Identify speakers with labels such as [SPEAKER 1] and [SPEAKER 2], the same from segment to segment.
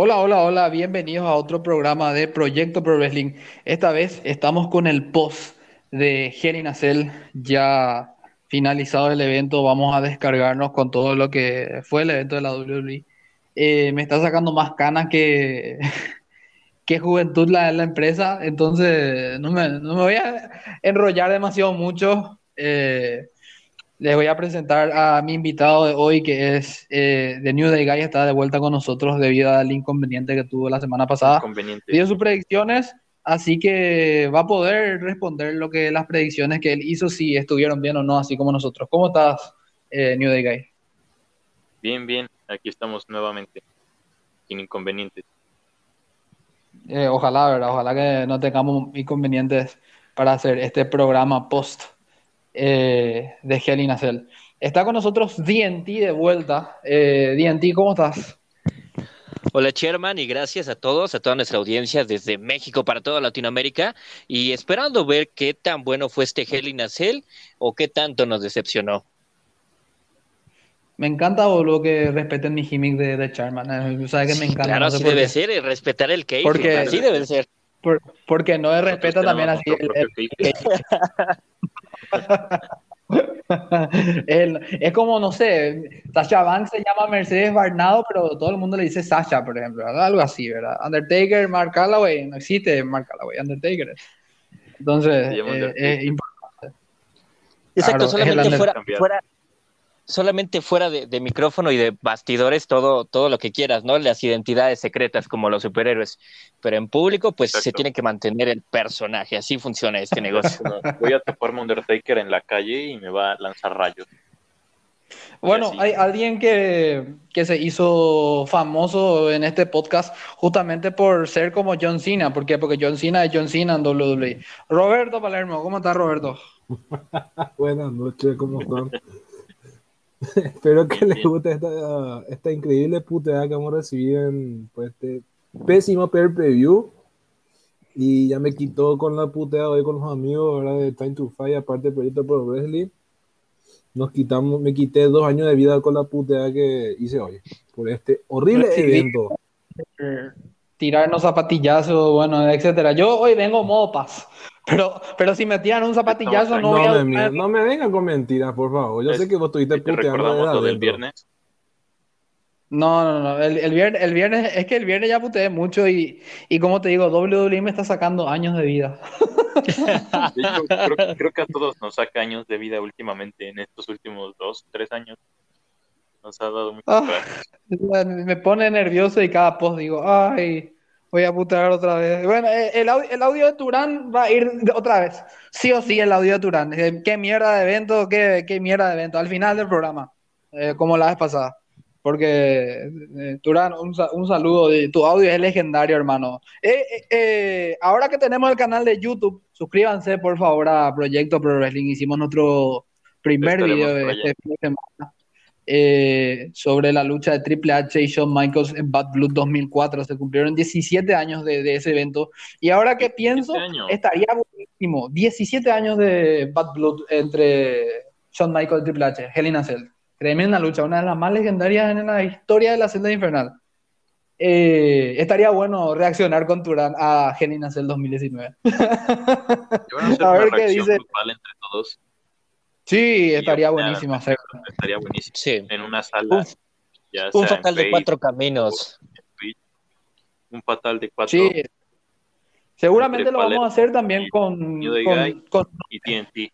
[SPEAKER 1] Hola, hola, hola, bienvenidos a otro programa de Proyecto Pro Wrestling. Esta vez estamos con el post de a Cell. Ya finalizado el evento, vamos a descargarnos con todo lo que fue el evento de la WWE. Eh, me está sacando más canas que, que juventud la, la empresa, entonces no me, no me voy a enrollar demasiado mucho. Eh, les voy a presentar a mi invitado de hoy, que es eh, The New Day Guy, está de vuelta con nosotros debido al inconveniente que tuvo la semana pasada. Dio sus predicciones, así que va a poder responder lo que las predicciones que él hizo, si estuvieron bien o no, así como nosotros. ¿Cómo estás, eh, New Day Guy?
[SPEAKER 2] Bien, bien, aquí estamos nuevamente, sin inconvenientes.
[SPEAKER 1] Eh, ojalá, ¿verdad? Ojalá que no tengamos inconvenientes para hacer este programa post eh, de Hell in Está con nosotros DNT de vuelta. Eh, DNT, ¿cómo estás?
[SPEAKER 3] Hola Chairman y gracias a todos, a toda nuestra audiencia desde México para toda Latinoamérica y esperando ver qué tan bueno fue este Hell in o qué tanto nos decepcionó.
[SPEAKER 1] Me encanta, boludo, que respeten mi gimmick de, de Charman. Eh, ¿Sabes que me encanta?
[SPEAKER 3] Claro, así debe ser, y respetar el cake.
[SPEAKER 1] Porque,
[SPEAKER 3] así debe ser.
[SPEAKER 1] porque no respeto también así el, es como, no sé, Sasha Banks se llama Mercedes Barnado, pero todo el mundo le dice Sasha, por ejemplo, algo así, ¿verdad? Undertaker, Mark Calloway, no existe Mark Calloway, Undertaker. Entonces, eh, es importante.
[SPEAKER 3] Exacto, solamente fuera, fuera, solamente fuera de, micrófono y de bastidores, todo, todo lo que quieras, ¿no? Las identidades secretas como los superhéroes. Pero en público, pues se tiene que mantener el personaje. Así funciona este negocio.
[SPEAKER 2] Voy a toparme Undertaker en la calle y me va a lanzar rayos.
[SPEAKER 1] Bueno, hay alguien que, que, se hizo famoso en este podcast justamente por ser como John Cena. ¿Por qué? Porque John Cena es John Cena en WWE. Roberto Palermo, ¿cómo estás, Roberto?
[SPEAKER 4] Buenas noches, ¿cómo están? Espero que les guste esta, esta increíble puteada que hemos recibido en pues, este pésimo per preview. Y ya me quitó con la puteada hoy con los amigos de Time to Fight, aparte del proyecto Pro Wrestling. Nos quitamos, me quité dos años de vida con la puteada que hice hoy, por este horrible evento.
[SPEAKER 1] Tirarnos zapatillazos, bueno, etcétera. Yo hoy vengo modo paz. Pero, pero si me tiran un zapatillazo, no,
[SPEAKER 4] no, me, no me vengan con mentiras, por favor. Yo sé que vos estuviste puteando
[SPEAKER 2] del viernes.
[SPEAKER 1] No, no, no. El, el, viernes, el viernes, es que el viernes ya puteé mucho y, y como te digo, WWE me está sacando años de vida.
[SPEAKER 2] creo, que a todos nos saca años de vida últimamente, en estos últimos dos, tres años. Nos ha dado mucho ah,
[SPEAKER 1] Me pone nervioso y cada post digo, ay, Voy a putear otra vez. Bueno, eh, el, audio, el audio de Turán va a ir otra vez. Sí o sí, el audio de Turán. Eh, qué mierda de evento, qué, qué mierda de evento. Al final del programa, eh, como la vez pasada. Porque, Turán, un, un, saludo. Tu audio es legendario, hermano. ahora que tenemos el canal de YouTube, suscríbanse, por favor, a Proyecto Pro Wrestling. Hicimos nuestro primer video de este fin de semana. Eh, sobre la lucha de Triple H y Shawn Michaels en Bad Blood 2004. Se cumplieron 17 años de, ese evento. Y ahora que pienso, estaría buenísimo. 17 años de Bad Blood entre Shawn Michaels y Triple H, Hell in a Cell. Tremenda lucha, una de las más legendarias en la historia de la celda infernal. Eh, estaría bueno reaccionar con Turán a Hell in a Cell 2019.
[SPEAKER 2] a, ver qué dice. Entre todos.
[SPEAKER 1] Sí, estaría buenísimo hacerlo.
[SPEAKER 2] Estaría buenísimo. Sí. En una sala.
[SPEAKER 3] un fatal de cuatro caminos.
[SPEAKER 2] Un fatal de cuatro.
[SPEAKER 1] Sí. Seguramente lo vamos a hacer también con, con,
[SPEAKER 2] y TNT.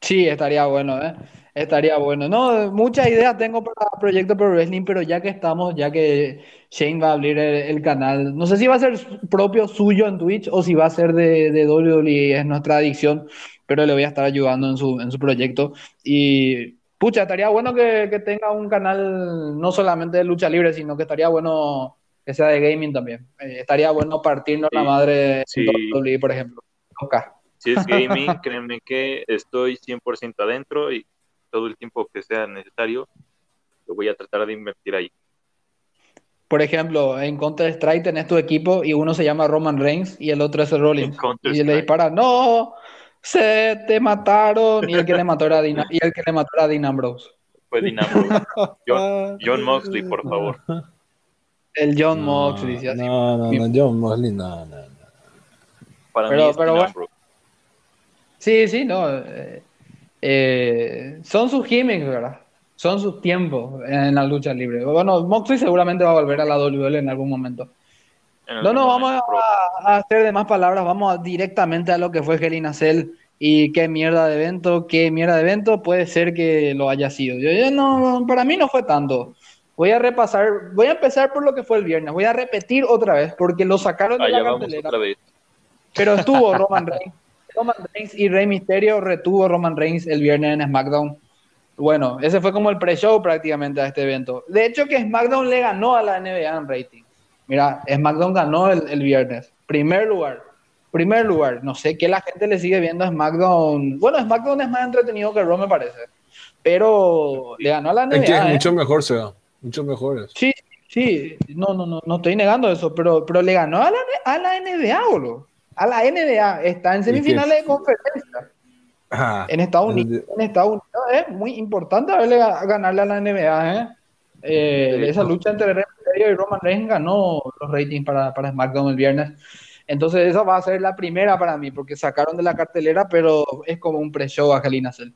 [SPEAKER 1] Sí, estaría bueno, ¿eh? Estaría bueno. No, muchas ideas tengo para el Proyecto Pro Wrestling, pero ya que estamos, ya que Shane va a abrir el, canal, no sé si va a ser propio suyo en Twitch o si va a ser de, de WWE, es nuestra adicción pero le voy a estar ayudando en su, en su proyecto. Y pucha, estaría bueno que, que, tenga un canal no solamente de lucha libre, sino que estaría bueno que sea de gaming también. Eh, estaría bueno partirnos la madre
[SPEAKER 2] sí.
[SPEAKER 1] WWE, por ejemplo.
[SPEAKER 2] Si es gaming, créeme que estoy 100% adentro y todo el tiempo que sea necesario, lo voy a tratar de invertir ahí.
[SPEAKER 1] Por ejemplo, en Counter Strike tenés tu equipo y uno se llama Roman Reigns y el otro es el Rollins. Y le dispara, no, se te mataron. Y el que le mató era Dean, y el que le mató era Dean Ambrose.
[SPEAKER 2] Fue Dean Ambrose. John, Moxley, por favor.
[SPEAKER 1] El John Moxley.
[SPEAKER 4] No, no, no, John Moxley, no, no, no.
[SPEAKER 2] Para mí es pero bueno.
[SPEAKER 1] Sí, sí, no. Eh, eh, son sus gimmicks, ¿verdad? Son sus tiempos en la lucha libre. Bueno, Moxley seguramente va a volver a la WL en algún momento. No, no, vamos a, hacer de más palabras, vamos directamente a lo que fue Gelina Cell y qué mierda de evento, qué mierda de evento puede ser que lo haya sido. Yo, no, para mí no fue tanto. Voy a repasar, voy a empezar por lo que fue el viernes, voy a repetir otra vez porque lo sacaron de la cartelera. Pero estuvo Roman Reigns, Roman Reigns y Rey Mysterio retuvo Roman Reigns el viernes en SmackDown. Bueno, ese fue como el pre-show prácticamente a este evento. De hecho que SmackDown le ganó a la NBA en rating. Mira, SmackDown ganó el, el viernes. Primer lugar primer lugar, no sé qué la gente le sigue viendo a SmackDown. Bueno, SmackDown es más entretenido que Raw, me parece. Pero le ganó a la NBA. Es que
[SPEAKER 4] ¿eh? mucho mejor, sea. Mucho mejor.
[SPEAKER 1] Sí, sí. No, no, no, no estoy negando eso, pero, pero le ganó a la, a la NBA, boludo. A la NBA. Está en semifinales de conferencia. Ah, en Estados Unidos, en Estados Unidos es muy importante haberle ganarle a la NBA, ¿eh? eh esa lucha entre Y Roman Reigns ganó los ratings para, para SmackDown el viernes. Entonces esa va a ser la primera para mí, porque sacaron de la cartelera, pero es como un pre-show a Cell.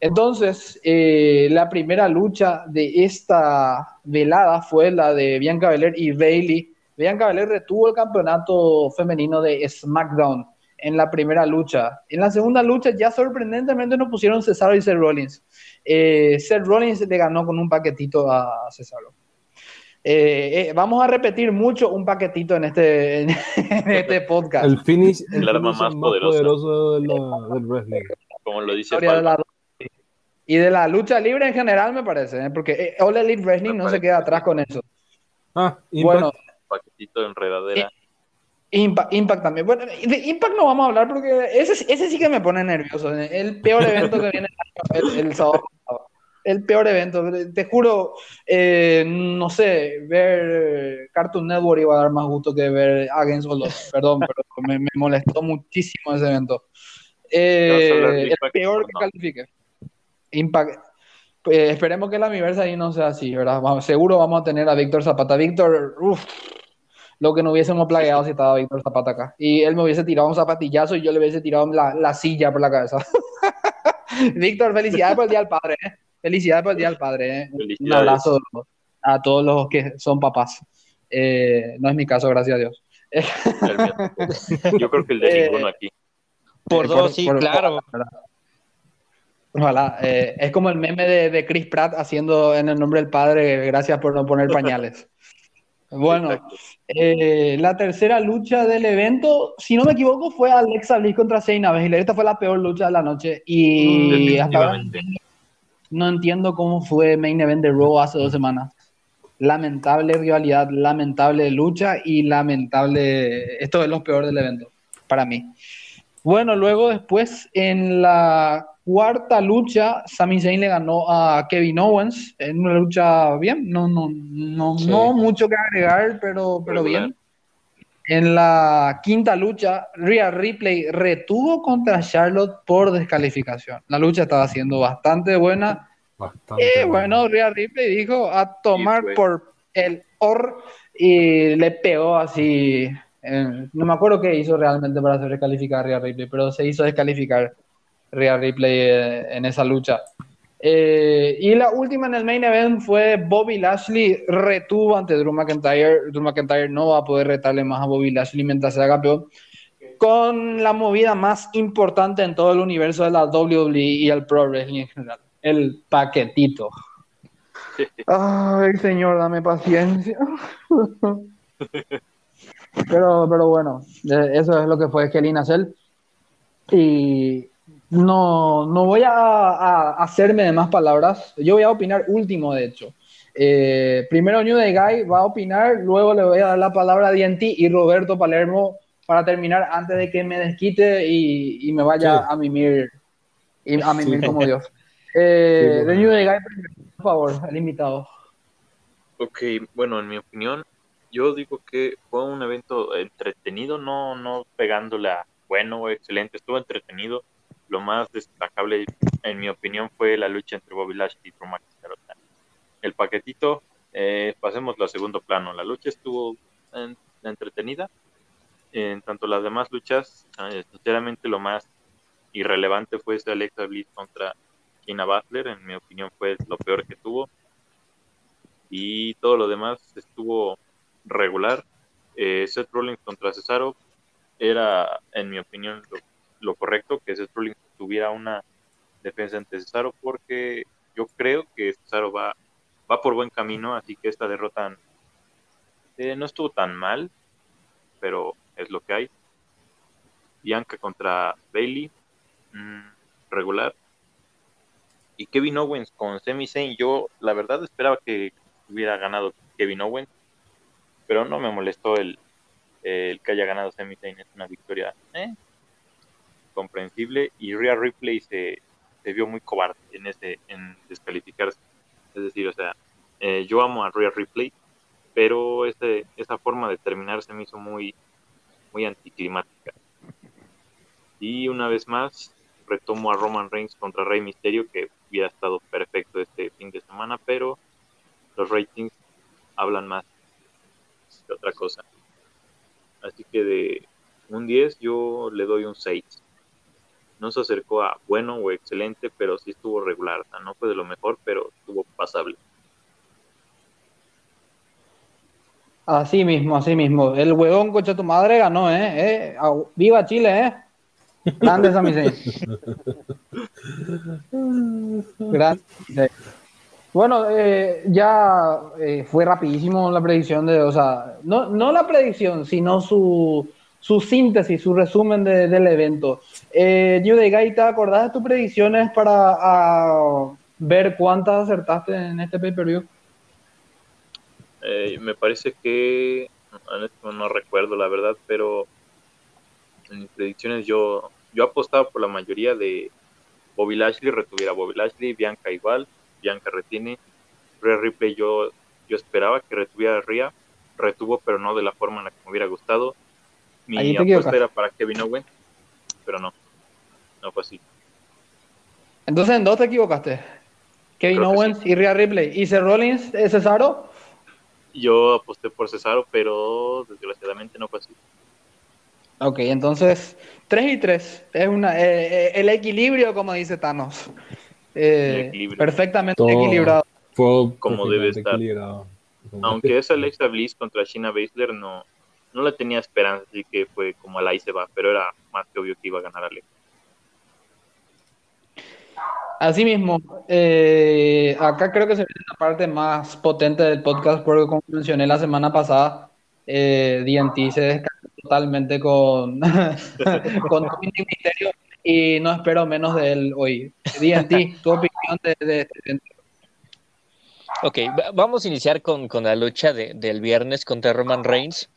[SPEAKER 1] Entonces, eh, la primera lucha de esta velada fue la de Bianca Belair y Bailey. Bianca Belair retuvo el campeonato femenino de SmackDown en la primera lucha. En la segunda lucha ya sorprendentemente nos pusieron Cesaro y Seth Rollins. Eh, Seth Rollins le ganó con un paquetito a Cesaro. Eh, eh, vamos a repetir mucho un paquetito en este, en este podcast.
[SPEAKER 4] El finish, el, arma más, poderoso del wrestling.
[SPEAKER 2] Como lo dice
[SPEAKER 1] Y de la lucha libre en general, me parece, ¿eh? porque All Elite Wrestling no se queda atrás con eso.
[SPEAKER 4] Ah, Impact. Bueno,
[SPEAKER 2] paquetito de enredadera.
[SPEAKER 1] Impact, también. Bueno, de Impact no vamos a hablar porque ese, ese sí que me pone nervioso. El peor evento que viene el, el sábado el peor evento. Te juro, eh, no sé, ver Cartoon Network iba a dar más gusto que ver Against All Perdón, pero me, molestó muchísimo ese evento. Eh, el peor que califique. Impact. Eh, esperemos que la universa ahí no sea así, ¿verdad? seguro vamos a tener a Víctor Zapata. Víctor, uff, lo que no hubiésemos plagueado si estaba Víctor Zapata acá. Y él me hubiese tirado un zapatillazo y yo le hubiese tirado la, la silla por la cabeza. Víctor, felicidades por el Día del Padre. ¿eh? Felicidades por el Día del Padre. ¿eh? Un abrazo a todos los que son papás. Eh, no es mi caso, gracias a Dios.
[SPEAKER 2] Yo creo que el de eh, ninguno aquí.
[SPEAKER 3] Por dos, sí, claro.
[SPEAKER 1] Ojalá. es como el meme de, Chris Pratt haciendo en el nombre del padre, gracias por no poner pañales. Bueno, la tercera lucha del evento, si no me equivoco, fue Alexa Bliss contra Shayna Baszler. Esta fue la peor lucha de la noche y hasta no entiendo cómo fue Main Event de Raw hace dos semanas. Lamentable rivalidad, lamentable lucha y lamentable. Esto es lo peor del evento, para mí. Bueno, luego después en la cuarta lucha, Sami Zayn le ganó a Kevin Owens en una lucha bien, no, no, no, no mucho que agregar, pero, pero bien. En la quinta lucha, Rhea Ripley retuvo contra Charlotte por descalificación. La lucha estaba siendo bastante buena. y bueno, Rhea Ripley dijo a tomar por el or y le pegó así. Eh, no me acuerdo qué hizo realmente para hacer descalificar a Rhea Ripley, pero se hizo descalificar Rhea Ripley eh, en esa lucha. Eh, y la última en el main event fue Bobby Lashley retuvo ante Drew McIntyre. Drew McIntyre no va a poder retarle más a Bobby Lashley mientras sea campeón. Con la movida más importante en todo el universo de la WWE y el Pro Wrestling en general. El paquetito. Ay, señor, dame paciencia. pero, pero bueno, eh, eso es lo que fue Kelly Cell. Y no, no voy a, hacerme de más palabras. Yo voy a opinar último, de hecho. Eh, primero New Day Guy va a opinar, luego le voy a dar la palabra a DNT y Roberto Palermo para terminar antes de que me desquite y, me vaya a mimir, y a mimir como Dios. Eh, de New Day Guy, por favor, el invitado.
[SPEAKER 2] Ok, bueno, en mi opinión, yo digo que fue un evento entretenido, no, no pegándola bueno, excelente, estuvo entretenido lo más destacable, en mi opinión, fue la lucha entre Bobby Lashley y Drew McIntyre. El paquetito eh, pasemos al segundo plano. La lucha estuvo entretenida. En tanto las demás luchas, eh, sinceramente lo más irrelevante fue ese Alexa Bliss contra Kina Butler. En mi opinión fue lo peor que tuvo. Y todo lo demás estuvo regular. Eh, Seth Rollins contra Cesaro era, en mi opinión, lo, correcto, que Seth Rollins tuviera una defensa ante Cesaro, porque yo creo que Cesaro va, va por buen camino, así que esta derrota eh, no estuvo tan mal, pero es lo que hay. Bianca contra Bailey, mm, regular. Y Kevin Owens con Semi Zayn, yo la verdad esperaba que hubiera ganado Kevin Owens, pero no me molestó el, el que haya ganado Sami Zayn, es una victoria ¿eh? Comprensible y Rhea Ripley se, se, vio muy cobarde en ese en descalificarse. Es decir, o sea, eh, yo amo a Rhea Ripley, pero ese, esa forma de terminar se me hizo muy, muy anticlimática. Y una vez más, retomo a Roman Reigns contra Rey Misterio, que hubiera estado perfecto este fin de semana, pero los ratings hablan más que otra cosa. Así que de un 10 yo le doy un 6. No se acercó a bueno o excelente, pero sí estuvo regular. no fue de lo mejor, pero estuvo pasable.
[SPEAKER 1] Así mismo, así mismo. El huevón coche tu madre ganó, ¿eh? ¿Eh? ¡Viva Chile, eh! Grande Sami Grande. Bueno, eh, ya eh, fue rapidísimo la predicción de, o sea, no, no la predicción, sino su, su síntesis, su resumen del evento. Eh, ¿te acordás de tus predicciones para ver cuántas acertaste en este pay-per-view?
[SPEAKER 2] Eh, me parece que, no recuerdo la verdad, pero en mis predicciones yo, yo apostaba por la mayoría de Bobby Lashley, retuviera Bobby Lashley, Bianca igual, Bianca retiene. Rhea Ripley yo, yo esperaba que retuviera a Rhea, retuvo pero no de la forma en la que me hubiera gustado. Mi apuesta era para Kevin Owens, pero no, no fue así.
[SPEAKER 1] Entonces, ¿en dos te equivocaste? Kevin Owens y Rhea Ripley. ¿Y Seth Rollins, es Cesaro?
[SPEAKER 2] Yo aposté por Cesaro, pero desgraciadamente no fue así.
[SPEAKER 1] Ok, entonces 3 y 3. Es una, eh, eh, el equilibrio, como dice Thanos. Eh, perfectamente equilibrado.
[SPEAKER 2] Como debe estar. Aunque esa Alexa Bliss contra Shina Baszler no, no la tenía esperanza, así que fue como al ahí se va, pero era más que obvio que iba a ganar Alexa.
[SPEAKER 1] Así mismo, eh, acá creo que se ve la parte más potente del podcast, porque como mencioné la semana pasada, eh, DNT se descargó totalmente con, con Misterio y no espero menos de él hoy. DNT, tu opinión de, este evento.
[SPEAKER 3] Ok, vamos a iniciar con, la lucha del viernes contra Roman Reigns.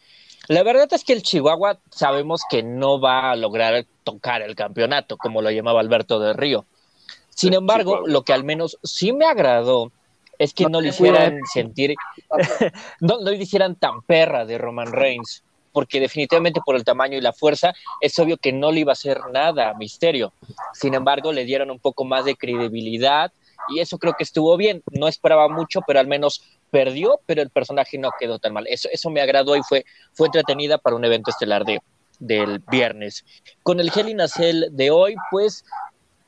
[SPEAKER 3] La verdad es que el Chihuahua sabemos que no va a lograr tocar el campeonato, como lo llamaba Alberto de Río. Sin embargo, lo que al menos sí me agradó es que no, le hicieran sentir, no, no le hicieran tan perra de Roman Reigns porque definitivamente por el tamaño y la fuerza es obvio que no le iba a hacer nada a Misterio. Sin embargo, le dieron un poco más de credibilidad y eso creo que estuvo bien. No esperaba mucho, pero al menos perdió, pero el personaje no quedó tan mal. Eso, eso me agradó y fue, fue entretenida para un evento estelar de, del viernes. Con el Hell in a Cell de hoy, pues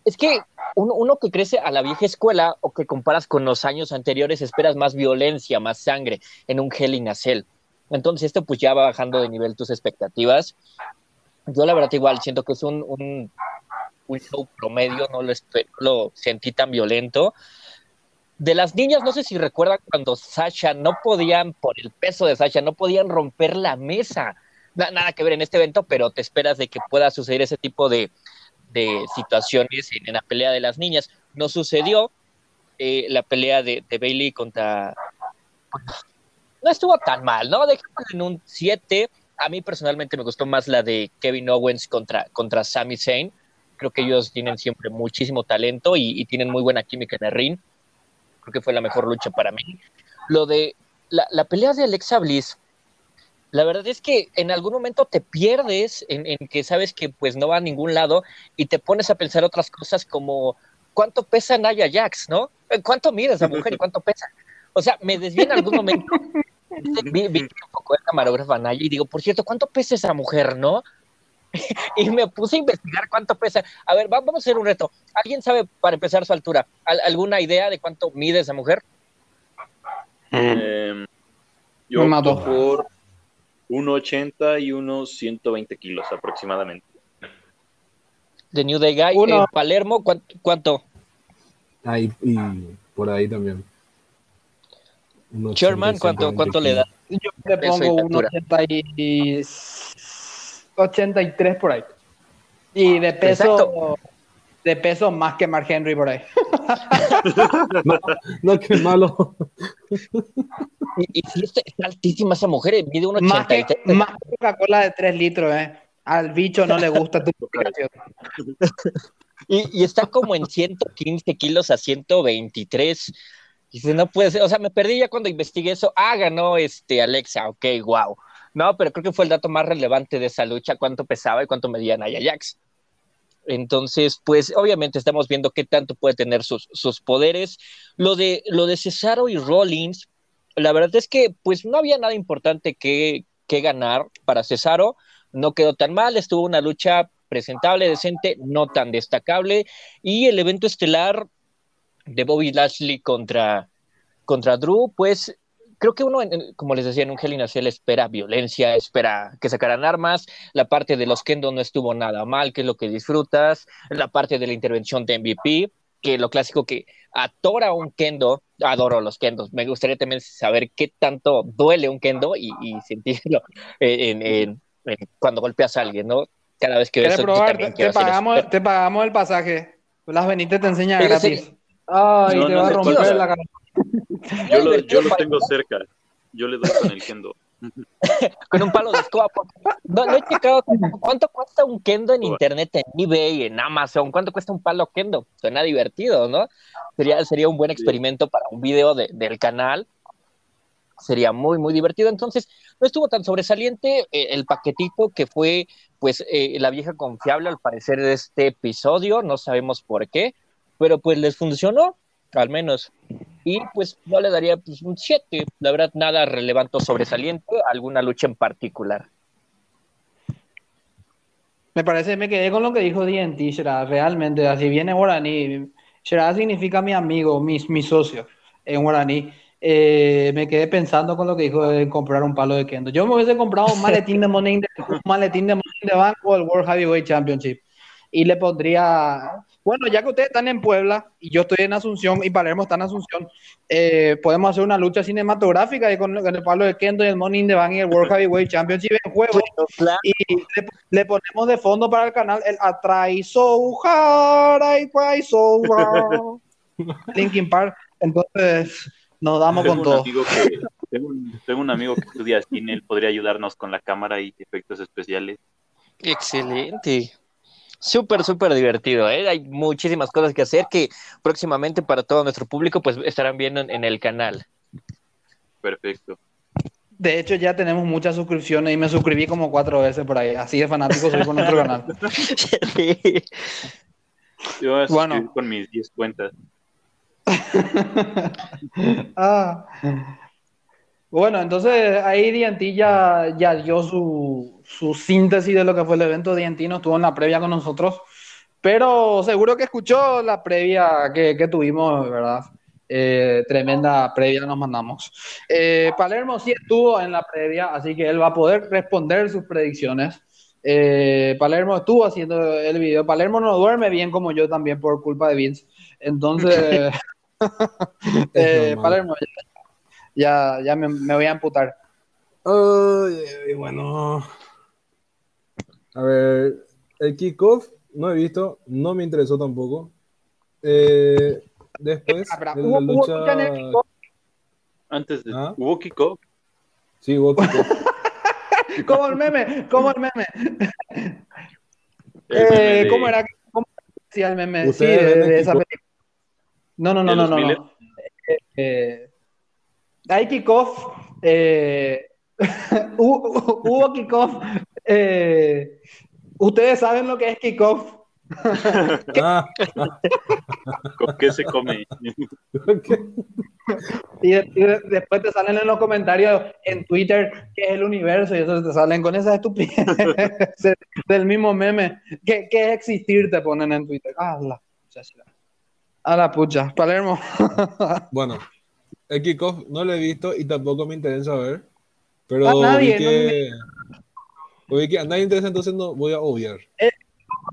[SPEAKER 3] es que uno, uno, que crece a la vieja escuela o que comparas con los años anteriores, esperas más violencia, más sangre en un Hell in a Cell. Entonces esto pues ya va bajando de nivel tus expectativas. Yo la verdad igual siento que es un, un, show promedio, no lo, lo sentí tan violento. De las niñas, no sé si recuerdan cuando Sasha no podían, por el peso de Sasha, no podían romper la mesa. nada que ver en este evento, pero te esperas de que pueda suceder ese tipo de, de situaciones en, la pelea de las niñas. No sucedió. Eh, la pelea de, Bailey contra no estuvo tan mal, ¿no? Dejémoslo en un 7. A mí personalmente me gustó más la de Kevin Owens contra, contra Sami Zayn. Creo que ellos tienen siempre muchísimo talento y, tienen muy buena química en el ring. Creo que fue la mejor lucha para mí. Lo de la, pelea de Alexa Bliss, la verdad es que en algún momento te pierdes en, en, que sabes que pues no va a ningún lado y te pones a pensar otras cosas como cuánto pesa Naya Jax, ¿no? ¿Cuánto mide esa mujer y cuánto pesa? O sea, me desvié en algún momento. vi, un poco el camarógrafo Anaya y digo, por cierto, ¿cuánto pesa esa mujer, no? y me puse a investigar cuánto pesa. A ver, vamos a hacer un reto. ¿Alguien sabe, para empezar, su altura? ¿Alguna idea de cuánto mide esa mujer?
[SPEAKER 2] Eh, yo mato por 1,80 y unos 120 kilos aproximadamente.
[SPEAKER 3] De New Day Guy, en Palermo, ¿cuánto?
[SPEAKER 4] Ahí, y por ahí también.
[SPEAKER 3] Sherman, ¿cuánto, cuánto le da?
[SPEAKER 1] Yo le pongo un 83 por ahí. Y de peso, de peso más que Mark Henry por ahí.
[SPEAKER 4] no, no, qué malo.
[SPEAKER 3] y, y si está, altísima esa mujer, mide un
[SPEAKER 1] Más que, más Coca-Cola de 3 litros, ¿eh? Al bicho no le gusta tu
[SPEAKER 3] y, y está como en 115 kilos a 123. Y dice, no puede ser, o sea, me perdí ya cuando investigué eso. Ah, ganó este Alexa, ok, wow. No, pero creo que fue el dato más relevante de esa lucha, cuánto pesaba y cuánto medía Naya Jax. Entonces, pues obviamente estamos viendo qué tanto puede tener sus, poderes. Lo de, lo de Cesaro y Rollins, la verdad es que pues no había nada importante que, que ganar para Cesaro. No quedó tan mal, estuvo una lucha presentable, decente, no tan destacable. Y el evento estelar de Bobby Lashley contra, contra Drew, pues creo que uno, como les decía, en un Hell in espera violencia, espera que sacaran armas, la parte de los Kendo no estuvo nada mal, que es lo que disfrutas, la parte de la intervención de MVP, que lo clásico que atora un Kendo, adoro los Kendos, me gustaría también saber qué tanto duele un Kendo y, sentirlo en, cuando golpeas a alguien, ¿no? Cada vez que ves
[SPEAKER 1] probar? Te, pagamos, te pagamos el pasaje, las Benítez te enseña gratis. Ay, te va a romper la cara.
[SPEAKER 2] Yo lo, yo lo tengo cerca. Yo le doy con el kendo.
[SPEAKER 3] con un palo de escoba. No, no he checado cuánto cuesta un kendo en internet, en eBay, en Amazon. ¿Cuánto cuesta un palo kendo? Suena divertido, ¿no? Sería, sería un buen experimento para un video de, del canal. Sería muy, muy divertido. Entonces, no estuvo tan sobresaliente eh, el paquetito que fue, pues, eh, la vieja confiable al parecer de este episodio. No sabemos por qué, pero pues les funcionó, al menos y pues no le daría pues, un 7, la verdad nada relevante o sobresaliente, alguna lucha en particular.
[SPEAKER 1] Me parece, me quedé con lo que dijo DNT, Shira, realmente, así viene guaraní, Shira significa mi amigo, mi, mi socio en guaraní. Eh, me quedé pensando con lo que dijo de comprar un palo de kendo. Yo me hubiese comprado un maletín de Money un maletín de Money de Bank o el World Heavyweight Championship y le pondría bueno, ya que ustedes están en Puebla y yo estoy en Asunción y Palermo está en Asunción, eh, podemos hacer una lucha cinematográfica con, el palo de Kendo y el Money in the Bank y el World Heavyweight Championship en juego. Y le, ponemos de fondo para el canal el Atrai So Hard, I Try So Hard. Linkin Park. Entonces, nos damos con todo.
[SPEAKER 2] tengo, un, tengo un amigo que estudia cine, él podría ayudarnos con la cámara y efectos especiales.
[SPEAKER 3] Excelente. Súper, súper divertido, ¿eh? Hay muchísimas cosas que hacer que próximamente para todo nuestro público pues estarán viendo en, el canal.
[SPEAKER 2] Perfecto.
[SPEAKER 1] De hecho, ya tenemos muchas suscripciones y me suscribí como cuatro veces por ahí. Así de fanático soy con nuestro canal.
[SPEAKER 2] Yo voy a bueno. con mis 10 cuentas.
[SPEAKER 1] ah. Bueno, entonces ahí DNT ya, ya dio su, síntesis de lo que fue el evento. DNT no estuvo en la previa con nosotros, pero seguro que escuchó la previa que, tuvimos, ¿verdad? Eh, tremenda previa nos mandamos. Eh, Palermo sí estuvo en la previa, así que él va a poder responder sus predicciones. Eh, Palermo estuvo haciendo el video. Palermo no duerme bien como yo también por culpa de Vince. Entonces, Palermo, ya, ya me, voy a amputar.
[SPEAKER 4] bueno. A ver, el kickoff no he visto, no me interesó tampoco. Eh, después de la lucha...
[SPEAKER 2] Antes de... ¿Ah? ¿Hubo kickoff?
[SPEAKER 4] Sí, hubo kickoff.
[SPEAKER 1] como el meme, como el meme. eh, ¿Cómo era? ¿Cómo decía el meme? Sí, de, esa película. No, no, no, no, no. no. Eh, hay kickoff, eh, hubo kickoff. Eh, ¿Ustedes saben lo que es kickoff?
[SPEAKER 2] Ah. ¿Con qué se come?
[SPEAKER 1] y, después te salen en los comentarios en Twitter que es el universo y eso te salen con esa estupidez del mismo meme. ¿Qué, ¿Qué, es existir? Te ponen en Twitter. Ah, la, a la pucha. Palermo.
[SPEAKER 4] bueno, el kickoff no lo he visto y tampoco me interesa ver. Pero nadie, vi que... No que a nadie interesa, entonces no voy a obviar.
[SPEAKER 1] Es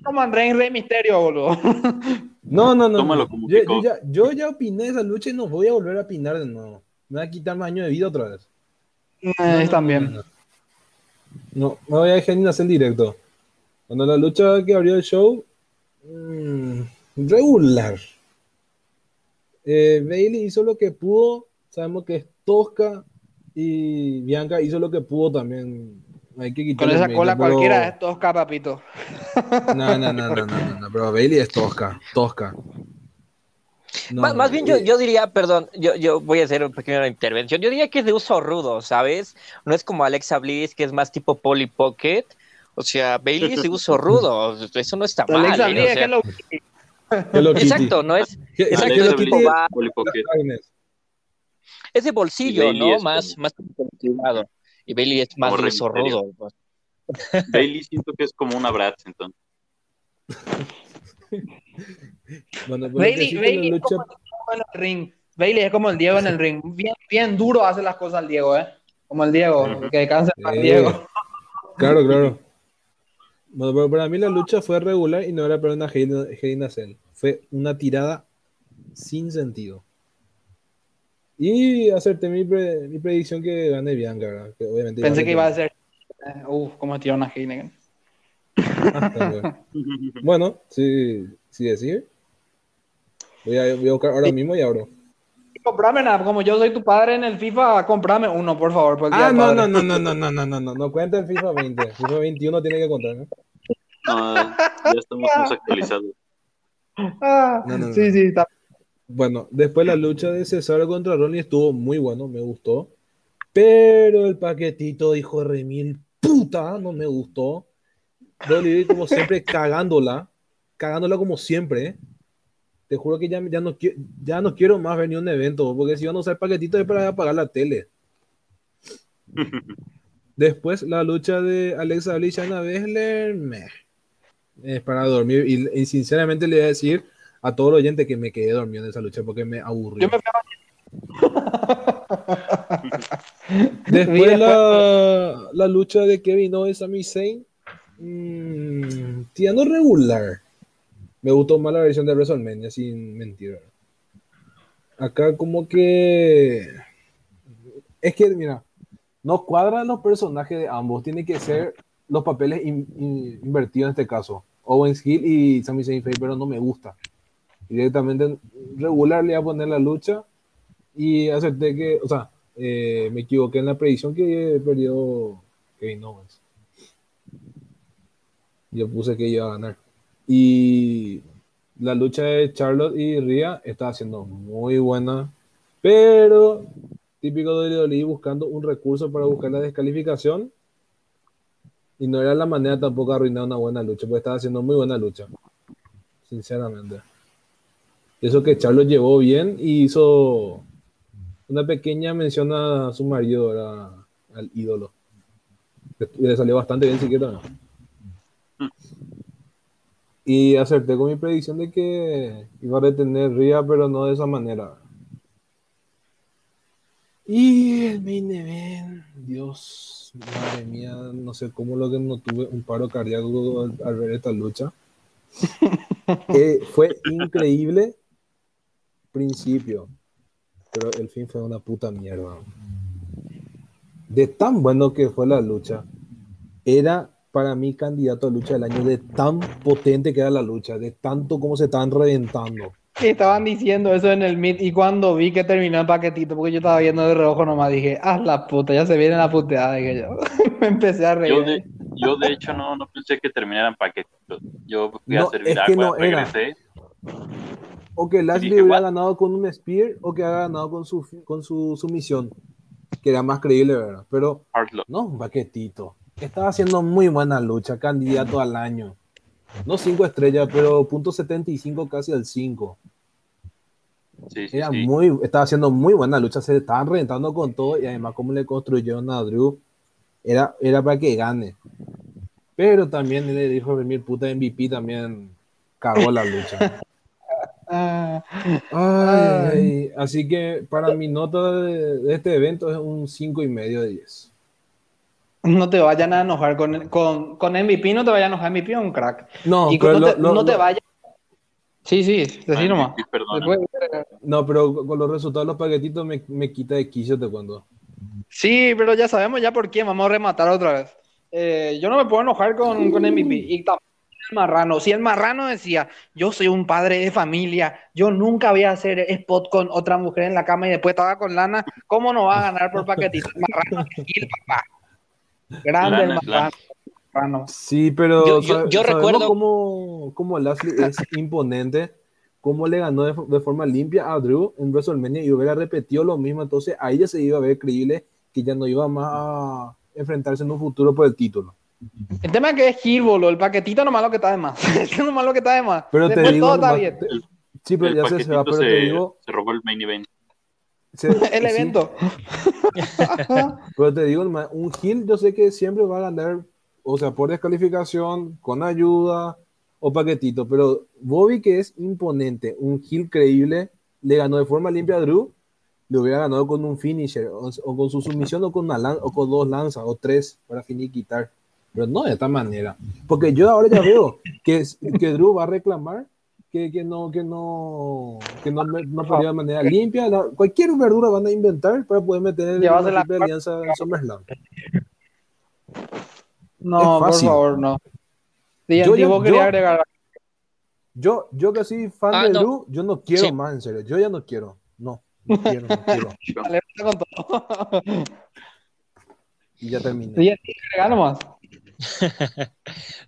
[SPEAKER 1] como Andrés Rey Misterio, boludo.
[SPEAKER 4] No, no, no. Yo, yo, ya, yo, ya, opiné de esa lucha y no voy a volver a opinar de nuevo. Me va a quitar más años de vida otra vez.
[SPEAKER 1] Eh, también.
[SPEAKER 4] No, me voy a dejar ni hacer el directo. Cuando la lucha que abrió el show, mmm, regular. Eh, Bailey hizo lo que pudo, sabemos que es tosca y Bianca hizo lo que pudo también. Hay que
[SPEAKER 1] Con esa cola cualquiera es tosca, papito.
[SPEAKER 4] No, no, no, no, no, no, pero Bailey es tosca, tosca.
[SPEAKER 3] más, bien yo, eh, yo, diría, perdón, yo, yo voy a hacer una pequeña intervención. Yo diría que es de uso rudo, ¿sabes? No es como Alexa Bliss, que es más tipo Polly Pocket. O sea, Bailey es de uso rudo. Eso no está mal. Alexa Bliss, es lo... Exacto, no es. Exacto, tipo es de bolsillo, ¿no? Más, más Y Bailey es más zorrudo. Pues.
[SPEAKER 2] Bailey siento que es como una Bratz, entonces.
[SPEAKER 1] bueno, pues Bailey, Bailey es como el en el ring. Bailey es como el Diego en el ring. Bien, bien duro hace las cosas el Diego, ¿eh? Como el Diego, que descanse el Diego.
[SPEAKER 4] Claro, claro. Bueno, pero para mí la lucha fue regular y no era para una Heina Cell. Fue una tirada sin sentido. Y hacerte mi, mi predicción que gane Bianca, que obviamente
[SPEAKER 1] Pensé que iba a ser. Uf, como tirar una Heineken.
[SPEAKER 4] Ah, bueno, sí, sí decir. Voy a, voy a buscar ahora mismo y abro.
[SPEAKER 1] Comprame nada, como yo soy tu padre en el FIFA, comprame uno, por favor.
[SPEAKER 4] ah, no, no, no, no, no, no, no, no, no, no cuenta el FIFA 20. FIFA 21 tiene que contar, ¿no?
[SPEAKER 2] No, ya estamos más actualizados.
[SPEAKER 1] Ah, sí, sí, está
[SPEAKER 4] bueno, después la lucha de Cesaro contra Ronnie estuvo muy bueno, me gustó. Pero el paquetito dijo Remil, puta, no me gustó. Dolly como siempre cagándola, cagándola como siempre. Te juro que ya, ya, no, ya no quiero más venir a un evento, porque si van a usar el paquetito es para apagar la tele. Después la lucha de Alexa Bliss y Anna Bessler, es para dormir. Y, y sinceramente le voy a decir, a todos los oyentes que me quedé dormido en esa lucha porque me aburrió. Yo me Después la, la, lucha de Kevin Owens a mi Zayn, mmm, tirando regular. Me gustó más la versión de WrestleMania, sin mentir. Acá como que... Es que, mira, no cuadran los personajes de ambos. Tiene que ser los papeles invertidos en este caso. Owens Hill y Sami Zayn pero no me gusta directamente regular le iba a poner la lucha y acepté que, o sea, eh, me equivoqué en la predicción que perdió Kevin Owens. Yo puse que iba a ganar. Y la lucha de Charlotte y Ria está siendo muy buena, pero típico de WWE buscando un recurso para buscar la descalificación. Y no era la manera tampoco de arruinar una buena lucha, porque estaba haciendo muy buena lucha. Sinceramente. Eso que Charles llevó bien y hizo una pequeña mención a su marido, al ídolo. Le salió bastante bien siquiera. Y acerté con mi predicción de que iba a detener Ria, pero no de esa manera. Y el main event, Dios, madre mía, no sé cómo lo que no tuve un paro cardíaco al, ver esta lucha. Eh, fue increíble principio, pero el fin fue una puta mierda. De tan bueno que fue la lucha, era para mí candidato a lucha del año, de tan potente que era la lucha, de tanto como se estaban reventando.
[SPEAKER 1] Estaban diciendo eso en el Meet y cuando vi que terminó el paquetito, porque yo estaba viendo de reojo nomás, dije, ah, la puta, ya se viene la puteada, dije yo. Me empecé a reír.
[SPEAKER 2] Yo de, hecho no, no pensé que terminaran paquetitos. Yo fui a servir agua, regresé
[SPEAKER 4] o que Lashley hubiera ganado con un Spear o que haya ganado con su, con su sumisión, que era más creíble, ¿verdad? Pero no, un paquetito. Estaba haciendo muy buena lucha, candidato al año. no 5 estrellas, pero punto 75 casi al 5. Sí, Era muy, estaba haciendo muy buena lucha, se estaban reventando con todo y además como le construyeron a Drew, era, era para que gane. Pero también le dijo venir puta MVP también cagó la lucha. así que para mi nota de, este evento es un 5 y medio de 10.
[SPEAKER 1] No te vayan a enojar con, con, con MVP, no te vayan a enojar MVP o un crack.
[SPEAKER 4] No,
[SPEAKER 1] y no, te, no te vayas. Sí, sí, decí nomás.
[SPEAKER 4] No, pero con los resultados de los paquetitos me, me quita de quicio de cuando.
[SPEAKER 1] Sí, pero ya sabemos ya por qué, vamos a rematar otra vez. Eh, yo no me puedo enojar con, con MVP. Y tampoco el marrano. Si el marrano decía, yo soy un padre de familia, yo nunca voy a hacer spot con otra mujer en la cama y después estaba con lana, ¿cómo no va a ganar por paquetito? El marrano el papá. Grande el marrano.
[SPEAKER 4] Sí, pero yo, recuerdo cómo, cómo Lashley es imponente, cómo le ganó de, forma limpia a Drew en WrestleMania y hubiera repetido lo mismo, entonces ahí ya se iba a ver creíble que ya no iba más a enfrentarse en un futuro por el título.
[SPEAKER 1] El tema es que es Gilbolo, el paquetito nomás lo que está de más. es nomás lo que está de más.
[SPEAKER 4] Pero te digo, todo está bien. sí, pero ya se, se va, pero
[SPEAKER 2] se, te
[SPEAKER 4] digo.
[SPEAKER 2] Se robó el main event.
[SPEAKER 1] el evento.
[SPEAKER 4] pero te digo, un Gil yo sé que siempre va a ganar, o sea, por descalificación, con ayuda o paquetito, pero Bobby que es imponente, un Gil creíble, le ganó de forma limpia a Drew, le hubiera ganado con un finisher, o, con su sumisión, o con, una o con dos lanzas, o tres, para finiquitar. Pero no de esta manera. Porque yo ahora ya veo que, que Drew va a reclamar que, que no, que no, que no, no podía de manera limpia. cualquier verdura van a inventar para poder meter
[SPEAKER 1] la
[SPEAKER 4] alianza en SummerSlam.
[SPEAKER 1] No, por favor, no.
[SPEAKER 4] yo, yo, quería agregar. Yo, yo que soy fan ah, de Drew, yo no quiero más, en serio. Yo ya no quiero. No, no quiero, no quiero. y ya terminé.
[SPEAKER 1] Y agregar más.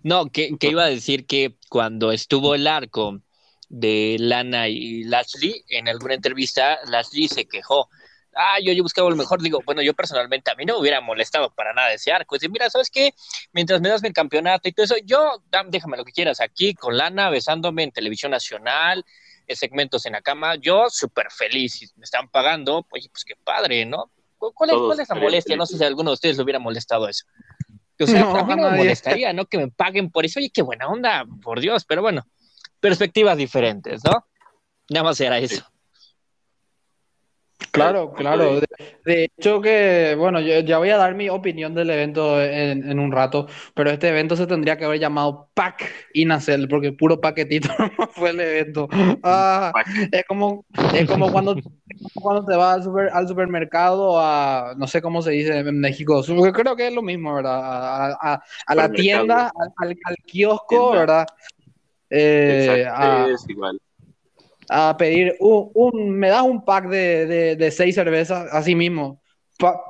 [SPEAKER 3] no, que, iba a decir que cuando estuvo el arco de Lana y Lashley, en alguna entrevista, Lashley se quejó. Ah, yo, yo buscaba lo mejor. Digo, bueno, yo personalmente a mí no me hubiera molestado para nada ese arco. Dice, mira, ¿sabes qué? Mientras me das mi campeonato y todo eso, yo, déjame lo que quieras aquí con Lana, besándome en televisión nacional, en segmentos en la cama. Yo súper feliz. Si me están pagando, pues, pues qué padre, ¿no? ¿Cuál es, ¿Cuál es la molestia? No sé si a alguno de ustedes le hubiera molestado eso. O sea, no, a mí no me molestaría, ¿no? Que me paguen por eso. Oye, qué buena onda, por Dios, pero bueno, perspectivas diferentes, ¿no? Nada más era eso.
[SPEAKER 1] Claro, claro. De, hecho que, bueno, yo ya voy a dar mi opinión del evento en, un rato, pero este evento se tendría que haber llamado Pack Inacel, porque puro paquetito fue el evento. Ah, es como, es como cuando, cuando te vas al, al supermercado a, no sé cómo se dice en México, creo que es lo mismo, ¿verdad? A, la tienda, al, kiosco, ¿verdad?
[SPEAKER 2] Eh, es igual
[SPEAKER 1] a pedir un, me das un pack de, de, seis cervezas, así mismo.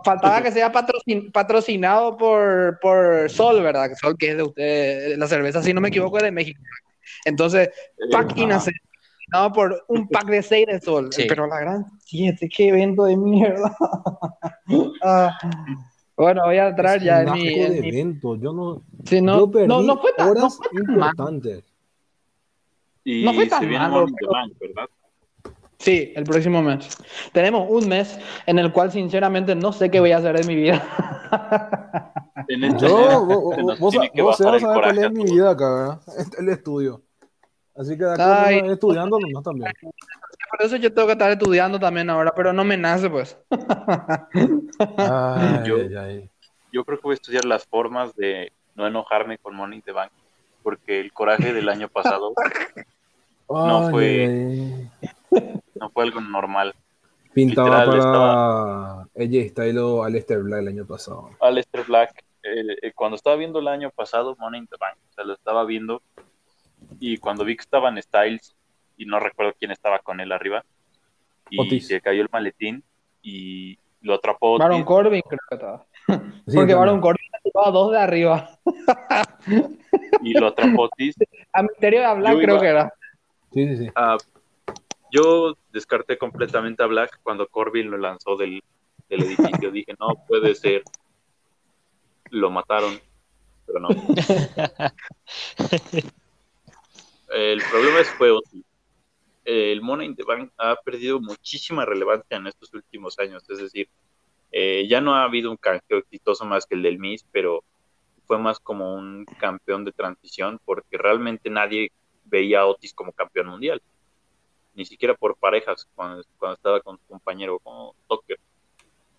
[SPEAKER 1] faltaba que sea patrocinado por, por Sol, ¿verdad? Sol, que es de usted, la cerveza, si no me equivoco, es de México. Entonces, pack patrocinado por un pack de seis de Sol. Pero la gran siete, qué evento de mierda. Ah, bueno, voy a entrar ya en mi,
[SPEAKER 4] evento. Yo no,
[SPEAKER 1] no, no, no, fue tan, no fue
[SPEAKER 2] y no fue tan se viene malo, ¿verdad?
[SPEAKER 1] Sí, el próximo mes. Tenemos un mes en el cual sinceramente no sé qué voy a hacer en mi vida.
[SPEAKER 4] Yo, vos, vos, vos sabés cuál es mi vida acá, ¿verdad? El estudio. Así que acá estudiando nomás también.
[SPEAKER 1] Por eso yo tengo que estar estudiando también ahora, pero no me nace, pues.
[SPEAKER 2] Ay, yo, yo creo que voy a estudiar las formas de no enojarme con Money de Bank porque el coraje del año pasado no fue no fue algo normal.
[SPEAKER 4] Pintaba para ella Style o Aleister Black el año pasado.
[SPEAKER 2] Aleister Black, eh, eh, cuando estaba viendo el año pasado Money in the Bank, o sea, lo estaba viendo y cuando vi que estaban Styles y no recuerdo quién estaba con él arriba y se cayó el maletín y lo atrapó.
[SPEAKER 1] Baron Corbin creo que estaba. Porque Baron Corbin llevaba dos de arriba.
[SPEAKER 2] y lo atrapó Otis.
[SPEAKER 1] A misterio de hablar creo que era.
[SPEAKER 4] Sí, sí, sí.
[SPEAKER 2] Ah, yo descarté completamente a Black cuando Corbin lo lanzó del, del edificio. Dije, no puede ser. Lo mataron, pero no. el problema es fue. El Money in the Bank ha perdido muchísima relevancia en estos últimos años. Es decir, eh, ya no ha habido un canjeo exitoso más que el del Miss, pero fue más como un campeón de transición porque realmente nadie veía a Otis como campeón mundial. Ni siquiera por parejas cuando, cuando estaba con su compañero como Tucker.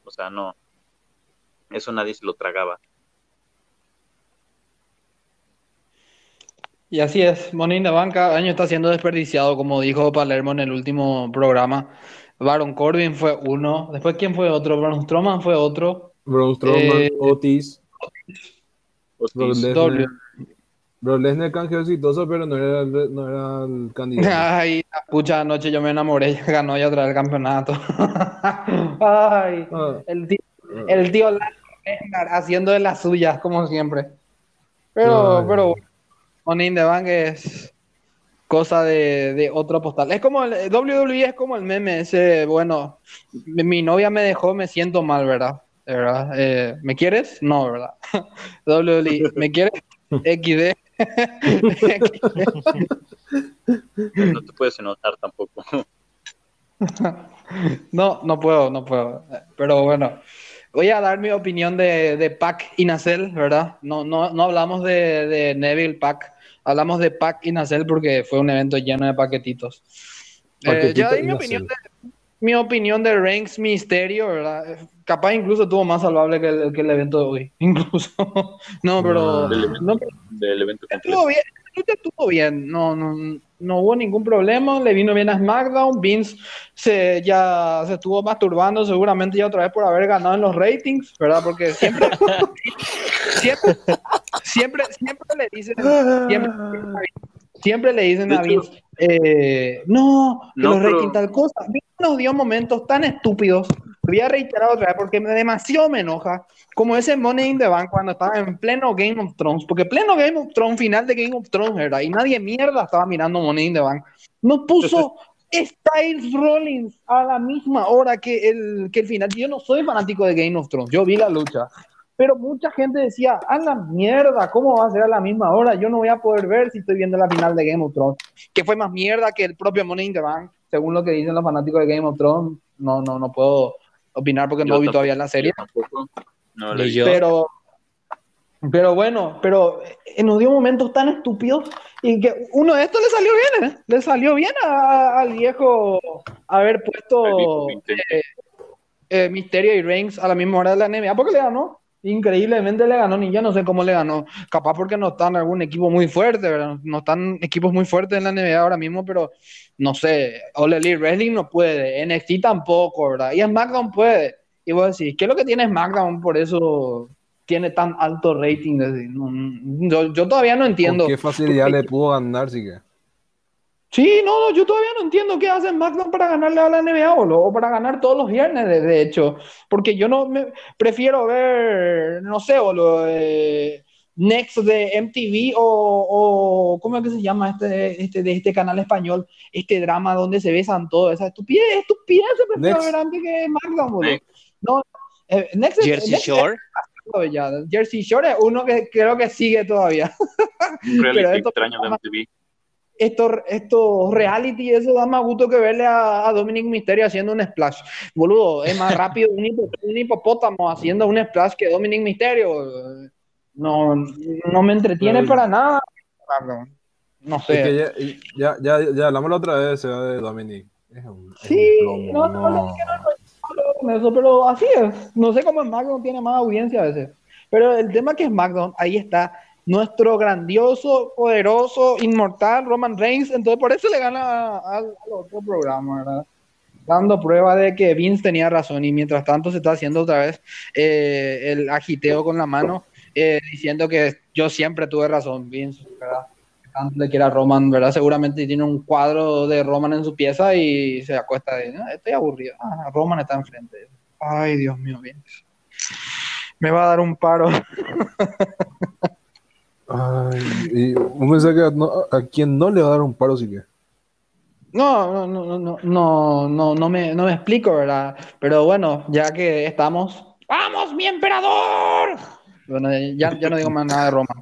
[SPEAKER 2] O sea, no. Eso nadie se lo tragaba.
[SPEAKER 1] Y así es, Money in the Bank año está siendo desperdiciado, como dijo Palermo en el último programa. Baron Corbin fue uno, después ¿quién fue otro? Braun Strowman fue otro.
[SPEAKER 4] Braun Strowman, eh, Otis. Otis. Lesnar. Brock Lesnar canjeó exitoso, pero no era, el, no era el candidato.
[SPEAKER 1] Ay, pucha, anoche yo me enamoré, ya ganó ya otra vez el campeonato. Ay, ah. el tío, el tío Lesnar haciendo de las suyas, como siempre. Pero, pero Money in the Bank es cosa de, otro postal. Es como el WWE es como el meme ese, bueno, mi novia me dejó, me siento mal, ¿verdad? ¿verdad? Eh, ¿Me quieres? No, ¿verdad? WWE, ¿me quieres? XD.
[SPEAKER 2] No te puedes enojar tampoco.
[SPEAKER 1] no, no puedo, no puedo. Pero bueno, voy a dar mi opinión de, de Pac y Nacel, ¿verdad? No, no, no hablamos de, de Neville Pac, hablamos de Pac y Nacel porque fue un evento lleno de paquetitos. Eh, ya di mi opinión, de, mi opinión de Ranks Misterio, ¿verdad? Capaz incluso tuvo más salvable que el, que el evento de hoy, incluso. no, pero... No, del evento, estuvo bien, estuvo bien, no, no, no hubo ningún problema, le vino bien a SmackDown, Vince se, ya se estuvo masturbando seguramente ya otra vez por haber ganado en los ratings, ¿verdad? Porque siempre, siempre, siempre, siempre le dicen, siempre, siempre le dicen a Vince, eh, no, que los ratings tal cosa. Nos dio momentos tan estúpidos, voy a reiterar otra vez porque demasiado me enoja, como ese Money in the Bank cuando estaba en pleno Game of Thrones, porque pleno Game of Thrones, final de Game of Thrones, ¿verdad? Y nadie mierda estaba mirando Money in the Bank. Nos puso Styles Rollins a la misma hora que el, que el final. Yo no soy fanático de Game of Thrones, yo vi la lucha. Pero mucha gente decía, a la mierda, ¿cómo va a ser a la misma hora? Yo no voy a poder ver si estoy viendo la final de Game of Thrones. Que fue más mierda que el propio Money in the Bank, según lo que dicen los fanáticos de Game of Thrones. No, no, no puedo opinar porque no vi todavía la serie. No, pero, pero bueno, pero eh, nos dio momentos tan estúpidos y que uno de estos le salió bien, ¿eh? Le salió bien al viejo haber puesto eh, eh, Misterio y Reigns a la misma hora de la NBA porque le ganó. Increíblemente le ganó, ni yo no sé cómo le ganó. Capaz porque no están algún equipo muy fuerte, ¿verdad? No están equipos muy fuertes en la NBA ahora mismo, pero no sé. Ole Lee Wrestling no puede, NXT tampoco, ¿verdad? Y SmackDown puede. Y vos decís, ¿qué es lo que tiene SmackDown? Por eso tiene tan alto rating. yo, todavía no entiendo.
[SPEAKER 4] ¿Qué facilidad le pudo ganar, sí que?
[SPEAKER 1] Sí, no, yo todavía no entiendo qué hace SmackDown para ganarle a la NBA o, para ganar todos los viernes, de, hecho. Porque yo no me prefiero ver, no sé, o lo Next de MTV o, ¿cómo es que se llama este, este, de este canal español? Este drama donde se besan todos, esa estupidez, estupidez se prefiero ver antes que SmackDown, boludo. No,
[SPEAKER 3] eh, Next Jersey Shore.
[SPEAKER 1] Jersey Shore es uno que creo que sigue todavía.
[SPEAKER 2] Pero extraño de MTV
[SPEAKER 1] esto, esto reality, eso da más gusto que verle a, Dominic Mysterio haciendo un splash. Boludo, es más rápido un, hipopótamo haciendo un splash que Dominic Mysterio. No, no me entretiene para nada. No sé.
[SPEAKER 4] ya, ya, ya, hablamos la otra vez de Dominic.
[SPEAKER 1] sí, no, no, no, eso, pero así es. No sé cómo SmackDown tiene más audiencia a veces. Pero el tema que SmackDown, ahí está nuestro grandioso, poderoso, inmortal Roman Reigns. Entonces, por eso le gana al, otro programa, ¿verdad? Dando prueba de que Vince tenía razón y mientras tanto se está haciendo otra vez eh, el agiteo con la mano, eh, diciendo que yo siempre tuve razón, Vince, ¿verdad? Tanto le quiera Roman, ¿verdad? Seguramente tiene un cuadro de Roman en su pieza y se acuesta de, estoy aburrido. Ah, Roman está enfrente. Ay, Dios mío, Vince. Me va a dar un paro.
[SPEAKER 4] Ay, y un mensaje a, a, quien no le va a dar un paro si que.
[SPEAKER 1] No, no, no, no, no, no, no me, no me explico, ¿verdad? Pero bueno, ya que estamos. ¡Vamos, mi emperador! Bueno, ya, ya no digo más nada de Roman.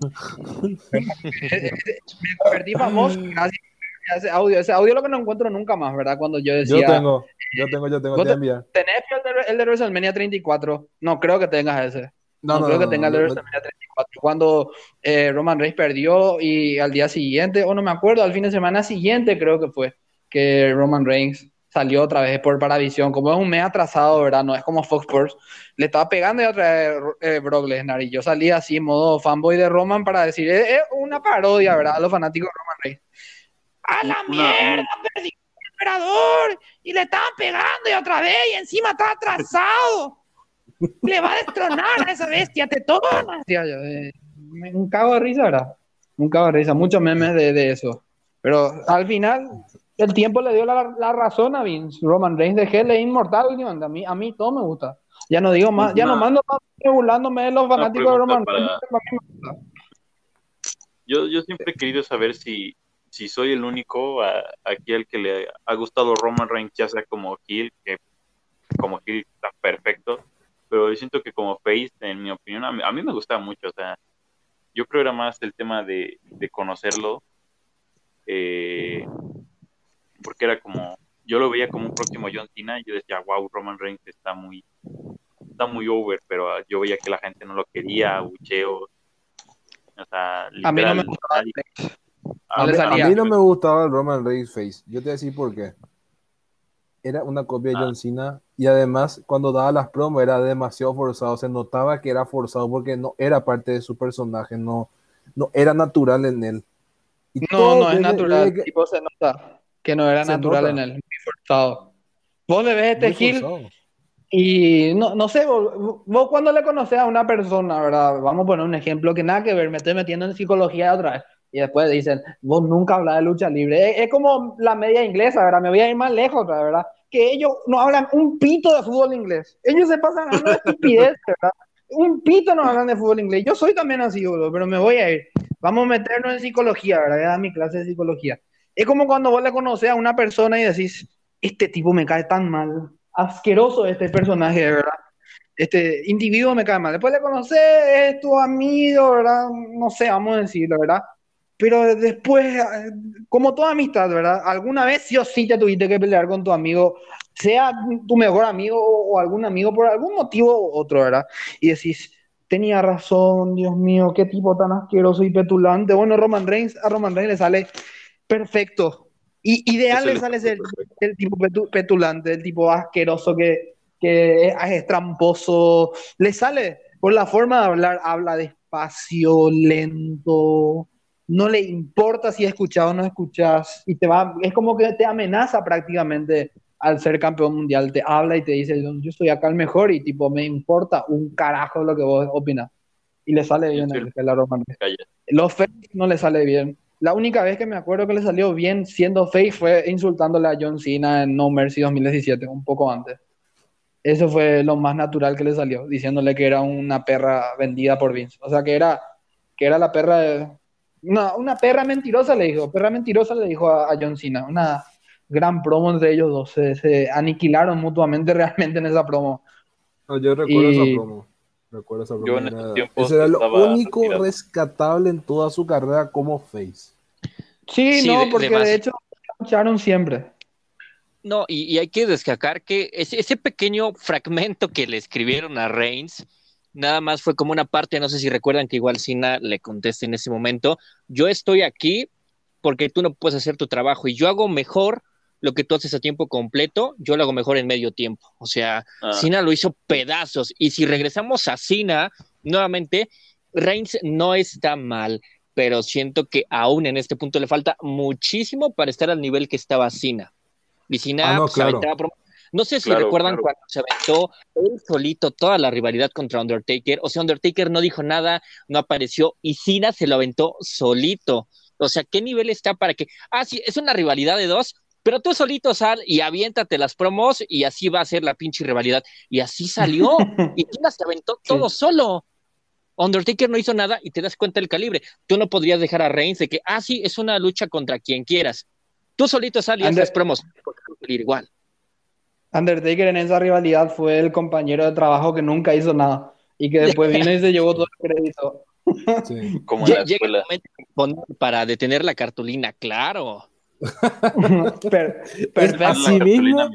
[SPEAKER 1] Me convertí famoso gracias ese audio. Ese audio lo que no encuentro nunca más, ¿verdad? Cuando yo decía.
[SPEAKER 4] Yo tengo, yo tengo, yo tengo. Te
[SPEAKER 1] ¿Tenés el de, el de WrestleMania 34? No creo que tengas ese. No, no, creo que tenga el de WrestleMania 34. Cuando eh, Roman Reigns perdió y al día siguiente, o no me acuerdo, al fin de semana siguiente creo que fue, que Roman Reigns salió otra vez por Paravisión. Como es un mes atrasado, ¿verdad? No es como Fox Sports. Le estaba pegando y otra vez eh, Brock Lesnar. Y yo salí así en modo fanboy de Roman para decir, es, una parodia, ¿verdad? A los fanáticos de Roman Reigns. ¡A la mierda! Perdí el emperador y le estaban pegando y otra vez y encima está atrasado. Le va a destronar a esa bestia tetona. Eh, un cago de risa, ¿verdad? Un cago de risa. Muchos memes de, de eso. Pero al final, el tiempo le dio la, la razón a Vince. Roman Reigns de Hell es inmortal últimamente. A mí, a mí todo me gusta. Ya no digo más, ya no mando más burlándome de los fanáticos de Roman Reigns.
[SPEAKER 2] Yo, yo siempre he querido saber si si soy el único aquí al que le ha gustado Roman Reigns, ya sea como Hill, que como Hill está perfecto, pero yo siento que como Face, en mi opinión, a mí, me gustaba mucho, o sea, yo creo era más el tema de, conocerlo, eh, porque era como, yo lo veía como un próximo John Cena y yo decía, wow, Roman Reigns está muy, está muy over, pero yo veía que la gente no lo quería, bucheos, o sea,
[SPEAKER 1] a mí no me
[SPEAKER 4] a, mí, no me gustaba el Roman Reigns Face. Yo te voy a decir por qué. Era una copia de John ah. Cena y además cuando daba las promos era demasiado forzado. Se notaba que era forzado porque no era parte de su personaje, no, no era natural en él.
[SPEAKER 1] no, no es natural. Tipo se nota que no era natural en él, muy forzado. Vos le ves este Gil y no, no sé, vos, vos, cuando le conoces a una persona, ¿verdad? Vamos a poner un ejemplo que nada que ver, me estoy metiendo en psicología otra vez y después dicen, vos nunca hablas de lucha libre. Es, como la media inglesa, ¿verdad? Me voy a ir más lejos, ¿verdad? Que ellos no hablan un pito de fútbol inglés. Ellos se pasan a una estupidez, ¿verdad? Un pito no hablan de fútbol inglés. Yo soy también así, boludo, pero me voy a ir. Vamos a meternos en psicología, ¿verdad? Voy a mi clase de psicología. Es como cuando vos le conoces a una persona y decís, este tipo me cae tan mal, asqueroso este personaje, ¿verdad? Este individuo me cae mal. Después le conoces, es tu amigo, ¿verdad? No sé, vamos a decirlo, ¿verdad? Pero después, como toda amistad, ¿verdad? Alguna vez sí o sí te tuviste que pelear con tu amigo, sea tu mejor amigo o, algún amigo por algún motivo u otro, ¿verdad? Y decís, tenía razón, Dios mío, qué tipo tan asqueroso y petulante. Bueno, Roman Reigns, a Roman Reigns le sale perfecto. Y ideal le sale ser el tipo petulante, el tipo asqueroso que, que es, es tramposo. Le sale por la forma de hablar, habla despacio, lento no le importa si escuchado o no escuchas, y te va, es como que te amenaza prácticamente al ser campeón mundial, te habla y te dice, yo soy acá el mejor y tipo, me importa un carajo lo que vos opinas. Y le sale bien el, Roman Los face no le sale bien. La única vez que me acuerdo que le salió bien siendo face fue insultándole a John Cena en No Mercy 2017, un poco antes. Eso fue lo más natural que le salió, diciéndole que era una perra vendida por Vince. O sea, que era, que era la perra de, no, una perra mentirosa le dijo, perra mentirosa le dijo a, John Cena, una gran promo entre ellos dos, se, aniquilaron mutuamente realmente en esa promo.
[SPEAKER 4] yo recuerdo esa promo. Recuerdo esa promo. ese era lo único rescatable en toda su carrera como face.
[SPEAKER 1] Sí, no, porque de, hecho lucharon siempre.
[SPEAKER 3] No, y, hay que destacar que ese, ese, pequeño fragmento que le escribieron a Reigns nada más fue como una parte, no sé si recuerdan que igual Sina le conteste en ese momento, yo estoy aquí porque tú no puedes hacer tu trabajo y yo hago mejor lo que tú haces a tiempo completo, yo lo hago mejor en medio tiempo. O sea, ah. Sina lo hizo pedazos. Y si regresamos a Sina, nuevamente, Reigns no está mal, pero siento que aún en este punto le falta muchísimo para estar al nivel que estaba Sina. Y Sina ah, pues, no sé si recuerdan cuando se aventó él solito toda la rivalidad contra Undertaker. O sea, Undertaker no dijo nada, no apareció y Cena se lo aventó solito. O sea, ¿qué nivel está para que... Ah, sí, es una rivalidad de dos, pero tú solito sal y aviéntate las promos y así va a ser la pinche rivalidad. Y así salió. y Cena se aventó todo solo. Undertaker no hizo nada y te das cuenta del calibre. Tú no podrías dejar a Reigns de que, ah, sí, es una lucha contra quien quieras. Tú solito sal y haces promos. Igual.
[SPEAKER 1] Undertaker en esa rivalidad fue el compañero de trabajo que nunca hizo nada. y que después vino y se llevó todo el crédito.
[SPEAKER 3] Como en la escuela. Para detener la cartulina, claro.
[SPEAKER 1] perfecto.
[SPEAKER 4] Así mismo,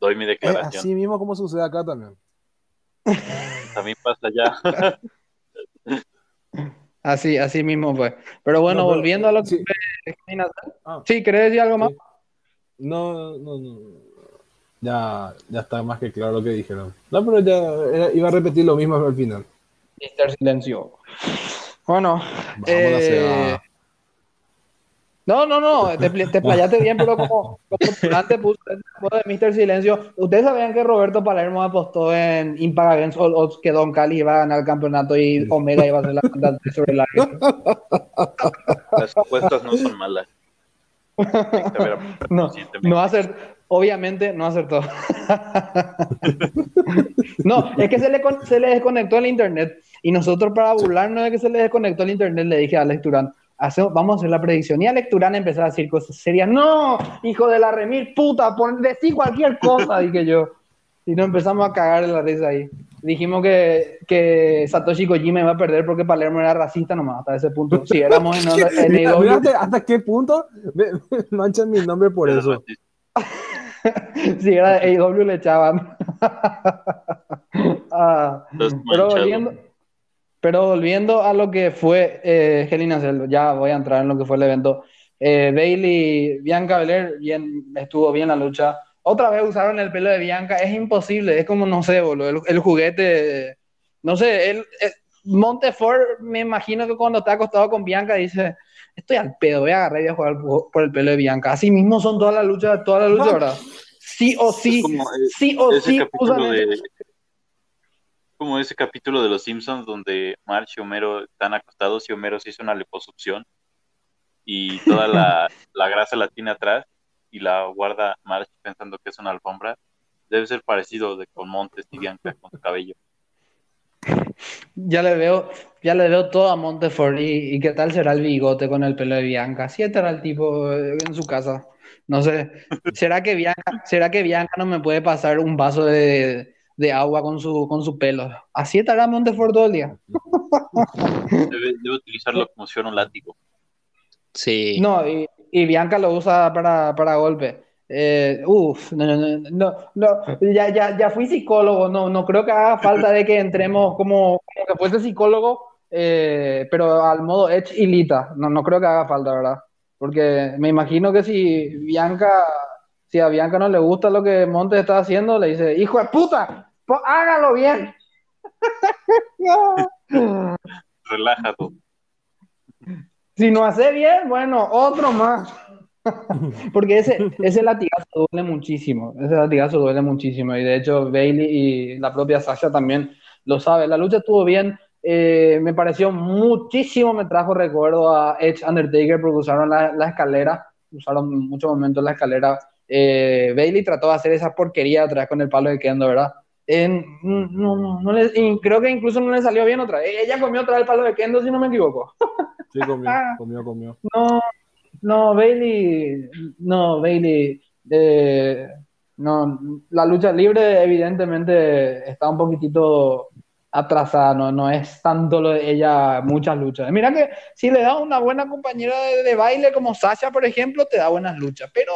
[SPEAKER 2] doy mi declaración.
[SPEAKER 4] Así mismo como sucede acá también.
[SPEAKER 2] También pasa allá.
[SPEAKER 1] así, así mismo fue. Pero bueno, volviendo a lo que... Ah. Sí, ¿querés decir algo más?
[SPEAKER 4] No, no, no. Ya, ya está más que claro lo que dijeron. No, pero ya iba a repetir lo mismo al final.
[SPEAKER 1] Mister Silencio. Bueno, eh, no, no, no, te, te playaste bien, pero como, como antes puso de Mister Silencio, ustedes sabían que Roberto Palermo apostó en Impact Against All Odds que Don Cali iba a ganar el campeonato y Omega iba a ser la cantante sobre la
[SPEAKER 2] Las apuestas no son malas.
[SPEAKER 1] no, no hacer, obviamente no acertó. no, es que se le, se le desconectó el internet y nosotros para burlarnos de que se le desconectó el internet le dije a Alex Turán, vamos a hacer la predicción. Y Alex Turán empezó a decir cosas serias. No, hijo de la remil, puta, pon, decí cualquier cosa, dije yo. Y nos empezamos a cagar en la risa ahí. Dijimos que, que Satoshi Kojima iba a perder porque Palermo era racista nomás, hasta ese punto. Si éramos en,
[SPEAKER 4] en ¿Hasta qué punto manchan mi nombre por eso?
[SPEAKER 1] si era de AEW le echaban. Ah, pero, volviendo, pero, volviendo, a lo que fue eh, Helena ya voy a entrar en lo que fue el evento. Eh, Bailey, Bianca Belair, bien, estuvo bien la lucha otra vez usaron el pelo de Bianca, es imposible, es como, no sé, boludo, el, juguete, no sé, el, Montefort, me imagino que cuando está acostado con Bianca dice, estoy al pedo, voy a agarrar y voy a jugar por el pelo de Bianca. Así mismo son todas las luchas, todas las luchas, ¿verdad? Sí o sí, sí o sí
[SPEAKER 2] Como ese capítulo de Los Simpsons donde March y Homero están acostados y Homero se hizo una liposucción y toda la, la grasa la tiene atrás y la guarda March pensando que es una alfombra, debe ser parecido de con Montes y Bianca con su cabello.
[SPEAKER 1] Ya le veo, ya le veo todo a Montefort y, y, qué tal será el bigote con el pelo de Bianca. Así estará el tipo en su casa. No sé. ¿Será que Bianca, será que Bianca no me puede pasar un vaso de, de agua con su, con su pelo? Así estará Montefort todo el día.
[SPEAKER 2] Debe, debe utilizarlo como si fuera un látigo.
[SPEAKER 3] Sí.
[SPEAKER 1] No, y, y Bianca lo usa para, para golpe. Eh, uf, no, no, no, no, ya, ya, ya fui psicólogo, no, no creo que haga falta de que entremos como, como que fuese psicólogo, eh, pero al modo Edge y Lita, no, no creo que haga falta, ¿verdad? Porque me imagino que si Bianca, si a Bianca no le gusta lo que Montes está haciendo, le dice, hijo de puta, pues hágalo bien.
[SPEAKER 2] Relájate.
[SPEAKER 1] Si no hace bien, bueno, otro más. Porque ese, ese latigazo duele muchísimo. Ese latigazo duele muchísimo. Y de hecho, Bailey y la propia Sasha también lo sabe. La lucha estuvo bien. Eh, me pareció muchísimo, me trajo recuerdo a Edge Undertaker porque usaron la, la escalera. Usaron muchos momentos la escalera. Eh, Bailey trató de hacer esa porquería vez con el palo de Kendo, ¿verdad? no, no, no le, creo que incluso no le salió bien otra. Ella comió otra vez el palo de Kendo, si no me equivoco.
[SPEAKER 4] Sí, comió, comió, comió.
[SPEAKER 1] No, no, Bailey, no, Bailey, eh, no, la lucha libre evidentemente está un poquitito atrasada, no, no es tanto lo de ella muchas luchas. Mira que si le da una buena compañera de, baile como Sasha, por ejemplo, te da buenas luchas, pero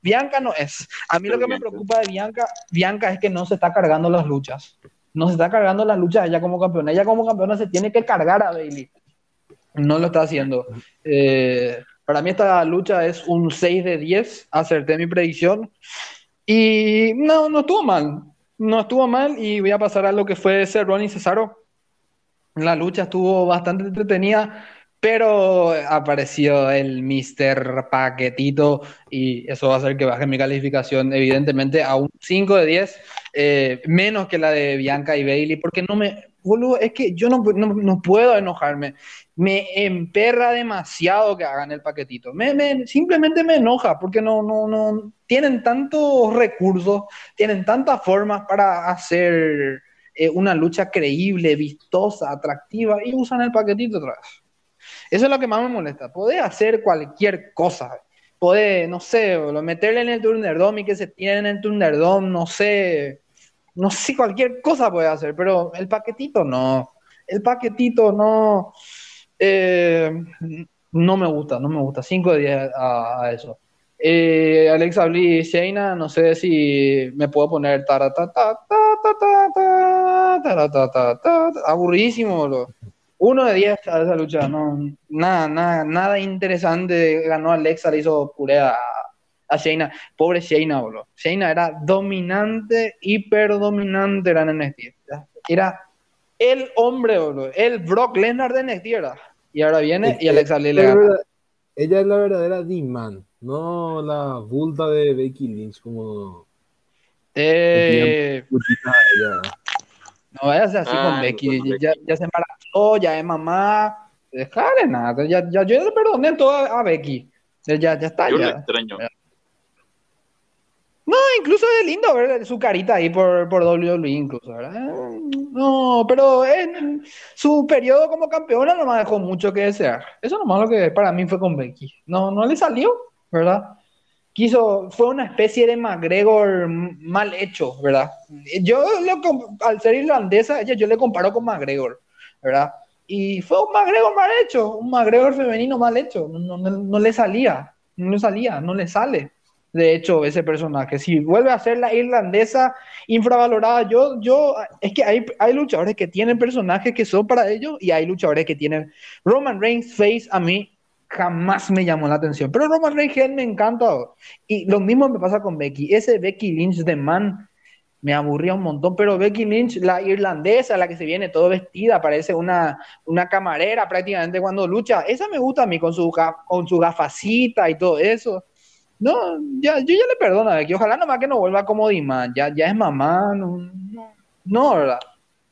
[SPEAKER 1] Bianca no es. A mí lo que me preocupa de Bianca, Bianca es que no se está cargando las luchas. No se está cargando las luchas ella como campeona. Ella como campeona se tiene que cargar a Bailey. No lo está haciendo. Eh, para mí esta lucha es un 6 de 10. Acerté mi predicción. Y no, no estuvo mal. No estuvo mal y voy a pasar a lo que fue Cerrón y Cesaro. La lucha estuvo bastante entretenida, pero apareció el Mr. Paquetito y eso va a hacer que baje mi calificación evidentemente a un 5 de 10, eh, menos que la de Bianca y Bailey, porque no me, boludo, es que yo no, no, puedo enojarme. Me emperra demasiado que hagan el paquetito. Me, simplemente me enoja porque no, no, no tienen tantos recursos, tienen tantas formas para hacer eh, una lucha creíble, vistosa, atractiva y usan el paquetito otra vez. Eso es lo que más me molesta. Puede hacer cualquier cosa. Puede, no sé, meterle en el Thunderdome y que se tiene en el Thunderdome, no sé, no sé, cualquier cosa puede hacer, pero el paquetito no. El paquetito no. Eh, no me gusta, no me gusta. 5 de 10 a, eso. Eh, Alexa Bliss, Shayna, no sé si me puedo poner aburridísimo. Uno de 10 a esa lucha, no, nada, nada, nada interesante. Ganó Alexa, le hizo puré a, a Shayna. Pobre Shayna, boludo. Shayna era dominante, hiper dominante era en NXT. Era el hombre, boludo. El Brock Lesnar de NXT era. Y ahora viene y Alexa Lee le gana.
[SPEAKER 4] Ella es la verdadera D-Man, no la bulta de Becky Lynch como...
[SPEAKER 1] Eh... No vayas así con ah, Becky. Ya, ya, se embarazó, ya es mamá. Déjale nada. Ya, ya, yo le perdoné todo a, Becky. Ya, ya está.
[SPEAKER 2] Yo
[SPEAKER 1] ya.
[SPEAKER 2] extraño.
[SPEAKER 1] No, incluso es lindo ver su carita ahí por, por WWE, incluso, ¿verdad? No, pero en su periodo como campeona no me dejó mucho que desear. Eso nomás lo que para mí fue con Becky. No, no le salió, ¿verdad? Quiso, fue una especie de McGregor mal hecho, ¿verdad? Yo, al ser irlandesa, ella, yo le comparo con McGregor, ¿verdad? Y fue un McGregor mal hecho, un McGregor femenino mal hecho. No, no, no le salía, no le salía, no le sale de hecho, ese personaje. Si vuelve a ser la irlandesa infravalorada, yo, yo, es que hay, hay luchadores que tienen personajes que son para ellos y hay luchadores que tienen. Roman Reigns Face a mí jamás me llamó la atención, pero Roman Reigns me encanta. Y lo mismo me pasa con Becky. Ese Becky Lynch de man me aburría un montón, pero Becky Lynch, la irlandesa, la que se viene todo vestida, parece una, una camarera prácticamente cuando lucha, esa me gusta a mí con su, con su gafacita y todo eso. No, ya, yo ya le perdono a Becky. Ojalá nomás que no vuelva como Diman. Ya, ya es mamá. No, no, ¿verdad?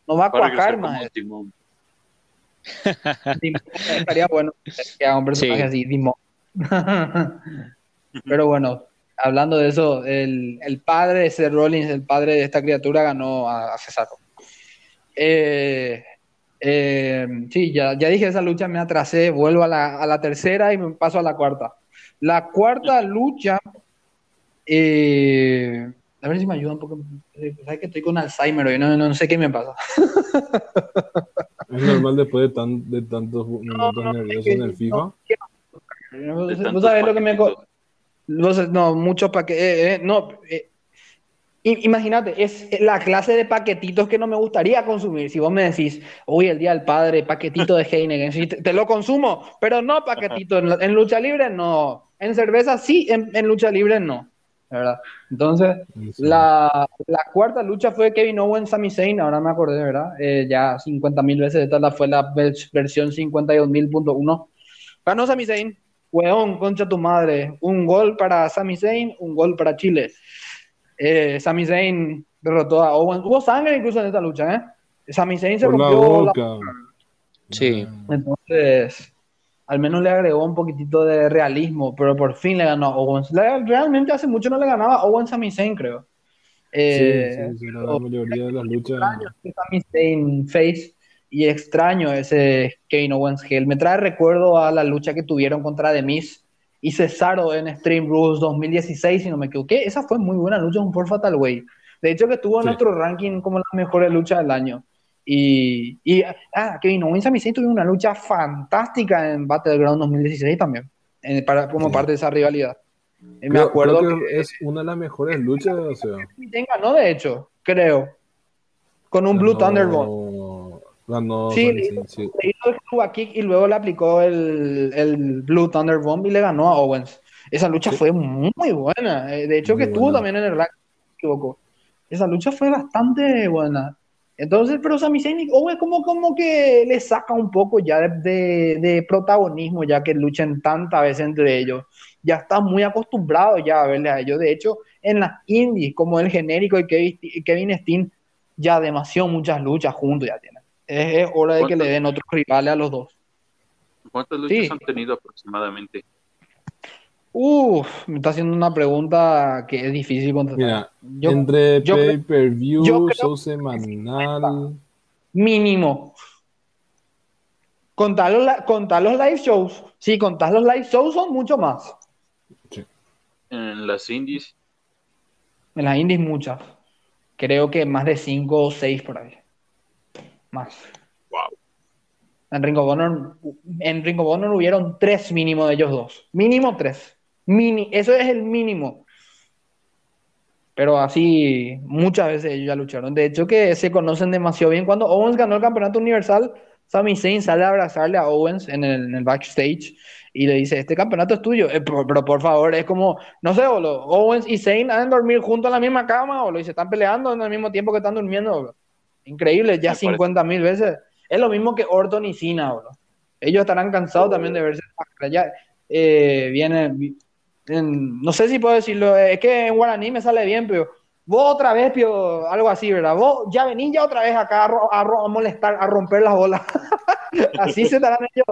[SPEAKER 1] No va a cuajar más. estaría bueno que haga un personaje así, Dimon. Pero bueno, hablando de eso, el, el, padre de Seth Rollins, el padre de esta criatura, ganó a, a Cesaro. Eh, eh, sí, ya, ya dije esa lucha, me atrasé, vuelvo a la, a la tercera y me paso a la cuarta. La cuarta lucha, eh, a ver si me ayuda un poco. Eh, sabes que estoy con Alzheimer y no, no, sé qué me pasa.
[SPEAKER 4] Es normal después de, tan, de tantos momentos nerviosos en el FIFA.
[SPEAKER 1] No, sabes lo que me. no, mucho para que. Eh, no, Imagínate, es la clase de paquetitos que no me gustaría consumir. Si vos me decís, hoy el día del padre, paquetito de Heineken, te, lo consumo, pero no paquetito. en, lucha libre no. En cerveza sí, en, lucha libre no. ¿verdad? Entonces, la, cuarta lucha fue Kevin Owens, Sami Zayn, ahora me acordé, ¿verdad? Eh, ya 50 mil veces, esta fue la versión 52.000.1. Ganó Sami Zayn, weón, concha tu madre. Un gol para Sami Zayn, un gol para Chile. Eh, Sami Zayn derrotó a Owens. Hubo sangre incluso en esta lucha, ¿eh? Sami Zayn se rompió la Sí. Entonces, al menos le agregó un poquitito de realismo, pero por fin le ganó a Owens. Realmente hace mucho no le ganaba a Owens a Zayn, creo.
[SPEAKER 4] Eh, sí, sí, la mayoría de las luchas.
[SPEAKER 1] Sami Zayn face y extraño ese Kane Owens Hill. Me trae recuerdo a la lucha que tuvieron contra The Miz y Cesaro en Stream Rules 2016, si no me equivoqué. Esa fue muy buena lucha, un por Fatal Way. De hecho, que estuvo en nuestro ranking como la mejor lucha del año. Y, y ah, Kevin Owens y tuvieron una lucha fantástica en Battleground 2016 también, para, como parte de esa rivalidad.
[SPEAKER 4] Eh, me acuerdo que, es una de las mejores luchas. O sea.
[SPEAKER 1] ganó, de hecho, creo. Con un Blue Thunderbolt.
[SPEAKER 4] Ganó.
[SPEAKER 1] Sí, sí, hizo el kick y luego le aplicó el, el Blue Thunderbomb y le ganó a Owens. Esa lucha fue muy buena. Eh, de hecho, que estuvo también en el ranking, me equivoco. Esa lucha fue bastante buena. Entonces, pero Sami Zayn, Owens como, como que le saca un poco ya de, de, protagonismo, ya que luchen tantas veces entre ellos. Ya está muy acostumbrado ya a verle a ellos. De hecho, en las indies, como el genérico y Kevin Steen, ya demasiado muchas luchas juntos ya tienen. Es, hora de que le den otros rivales a los dos.
[SPEAKER 2] ¿Cuántas luchas han tenido aproximadamente?
[SPEAKER 1] Uf, me está haciendo una pregunta que es difícil contestar.
[SPEAKER 4] entre pay-per-view, show semanal.
[SPEAKER 1] Mínimo. Contar los, los live shows. Sí, contar los live shows son mucho más.
[SPEAKER 2] En las indies.
[SPEAKER 1] En las indies muchas. Creo que más de 5 o 6 por ahí. Más.
[SPEAKER 2] Wow.
[SPEAKER 1] En Ringo Bonner, en Ringo Bonner hubieron tres mínimo de ellos dos. Mínimo tres. Mini, eso es el mínimo. Pero así muchas veces ellos ya lucharon. De hecho que se conocen demasiado bien. Cuando Owens ganó el campeonato universal, Sami Zayn sale a abrazarle a Owens en el, backstage y le dice, este campeonato es tuyo. Eh, pero, por favor, es como, no sé, boludo, Owens y Zayn han dormir juntos en la misma cama, o y se están peleando en el mismo tiempo que están durmiendo. Increíble, ya 50 mil veces. Es lo mismo que Orton y Cena, boludo. Ellos estarán cansados también de verse. Ya eh, viene, no sé si puedo decirlo, es que en guaraní me sale bien, pero vos otra vez, pio, algo así, ¿verdad? Vos ya venís ya otra vez acá a, molestar, a romper las bolas. así se darán ellos,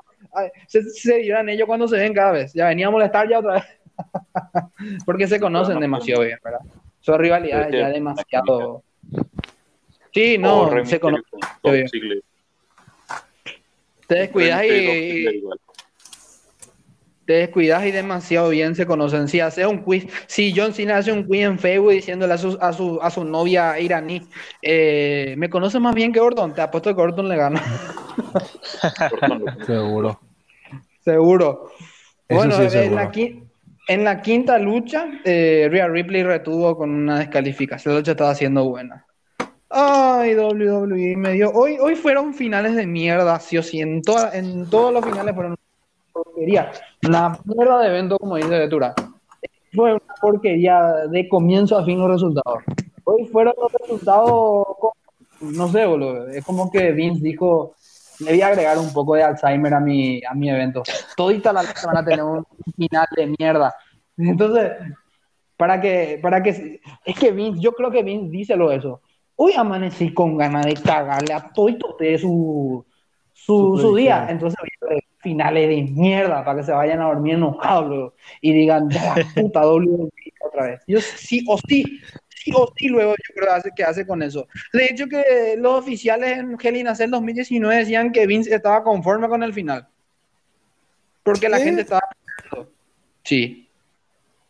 [SPEAKER 1] se, se dirán ellos cuando se ven cada vez. Ya venía a molestar ya otra vez. Porque se conocen demasiado bien, ¿verdad? Son rivalidades ya demasiado. Sí, no, se conocen. Te descuidas y, te descuidas y demasiado bien se conocen. Si hace un quiz, si John Cena hace un quiz en Facebook diciéndole a su, a su, a su novia iraní, eh, me conoce más bien que Gordon, te apuesto que Gordon le gana.
[SPEAKER 4] Seguro.
[SPEAKER 1] Seguro. bueno, En, la, quinta lucha, eh, Rhea Ripley retuvo con una descalificación. La lucha estaba siendo buena. Ay, WWE me dio. Hoy, hoy fueron finales de mierda, sí o sí. En, en todos los finales fueron porquería. Una mierda de evento, como dice Vetura. Fue una porquería de comienzo a fin los resultados. Hoy fueron los resultados, no sé, boludo. Es como que Vince dijo, le voy a agregar un poco de Alzheimer a mi, a mi evento. Todita la van a tener un final de mierda. Entonces, para que, para que, es que Vince, yo creo que Vince dice lo eso. Hoy amanecí con ganas de cagarle a todo de su, su, su día. Entonces, finales de mierda para que se vayan a dormir enojados y digan, ya la puta WWE otra vez. Yo sí o sí, sí o sí luego yo creo que hace con eso. De hecho que los oficiales en Hell in 2019 decían que Vince estaba conforme con el final. Porque la gente estaba... Sí.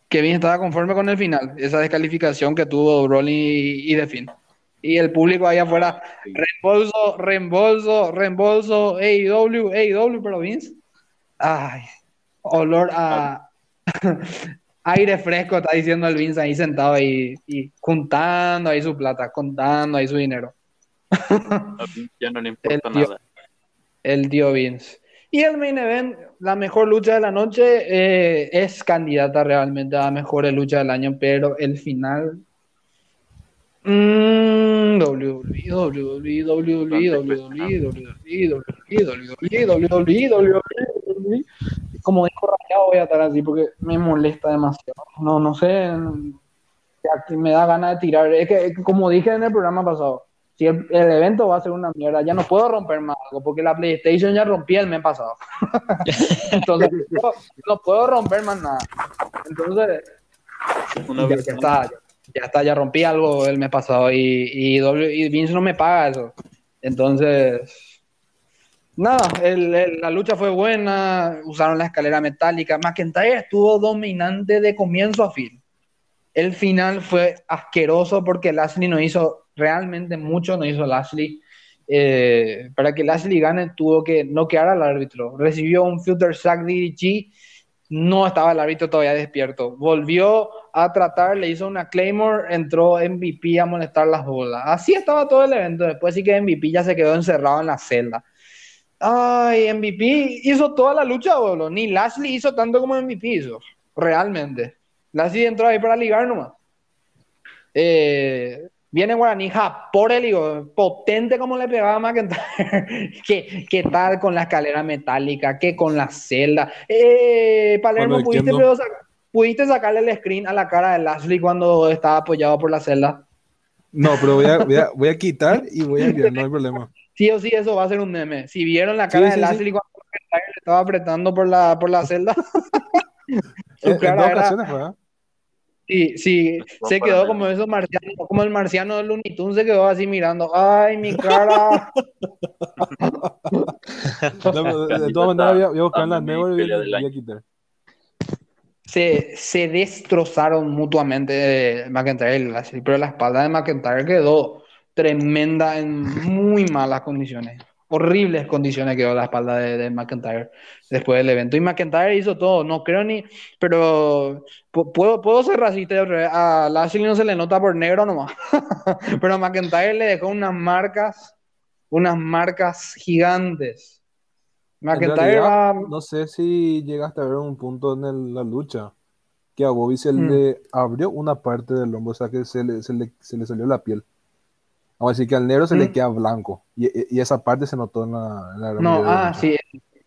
[SPEAKER 1] Que Vince estaba conforme con el final. Esa descalificación que tuvo Rolling y, y The y el público ahí afuera, reembolso, reembolso, reembolso, AEW, AEW, pero Vince, ay, olor a aire fresco, está diciendo el Vince ahí sentado ahí y juntando ahí su plata, contando ahí su dinero.
[SPEAKER 2] ya no le importa nada.
[SPEAKER 1] El tío Vince. Y el main event, la mejor lucha de la noche, eh, es candidata realmente a la mejor lucha del año, pero el final como dijo Rayado voy a estar así porque me molesta demasiado. No, no sé, me da ganas de tirar. Es que, como dije en el programa pasado, si el, evento va a ser una mierda, ya no puedo romper más algo porque la PlayStation ya rompí el mes pasado. Entonces, no, puedo romper más nada. Entonces, ya, está ya está, ya rompí algo el mes pasado y, y, Vince no me paga eso. Entonces, nada, la lucha fue buena, usaron la escalera metálica. McIntyre estuvo dominante de comienzo a fin. El final fue asqueroso porque Lashley no hizo realmente mucho, no hizo Lashley. Eh, para que Lashley gane tuvo que noquear al árbitro. Recibió un filter sack DDG no estaba el árbitro todavía despierto. Volvió a tratar, le hizo una Claymore, entró MVP a molestar las bolas. Así estaba todo el evento. Después sí que MVP ya se quedó encerrado en la celda. Ay, MVP hizo toda la lucha, boludo. Ni Lashley hizo tanto como MVP hizo. Realmente. Lashley entró ahí para ligar nomás. Eh, Viene Guaraní por el digo, potente como le pegaba a McIntyre. ¿Qué, ¿Qué, tal con la escalera metálica? ¿Qué con la celda? Eh, Palermo, ¿pudiste, sacarle el screen a la cara de Lashley cuando estaba apoyado por la celda?
[SPEAKER 4] No, pero voy a, voy a, quitar y voy a enviar, no hay problema.
[SPEAKER 1] Sí o sí, eso va a ser un meme. Si vieron la cara de Lashley cuando le estaba apretando por la, por la celda.
[SPEAKER 4] en, dos ocasiones fue, ¿eh?
[SPEAKER 1] Sí, sí, se quedó como esos marcianos, como el marciano de Looney Tunes se quedó así mirando, ay, mi cara.
[SPEAKER 4] de, todas maneras, voy a buscar las nuevas y voy a quitar.
[SPEAKER 1] se, se destrozaron mutuamente McIntyre y pero la espalda de McIntyre quedó tremenda en muy malas condiciones. Horribles condiciones quedó la espalda de, de, McIntyre después del evento. Y McIntyre hizo todo, no creo ni. Pero puedo, puedo ser racista. A Lashley no se le nota por negro nomás. pero a McIntyre le dejó unas marcas, unas marcas gigantes.
[SPEAKER 4] McIntyre va... No sé si llegaste a ver un punto en la lucha que a Bobby se le hmm. abrió una parte del hombro, o sea que se le, se le, se le salió la piel. Vamos a decir que al negro se le mm. queda blanco. Y, y, esa parte se notó en la.
[SPEAKER 1] no, ah, sí,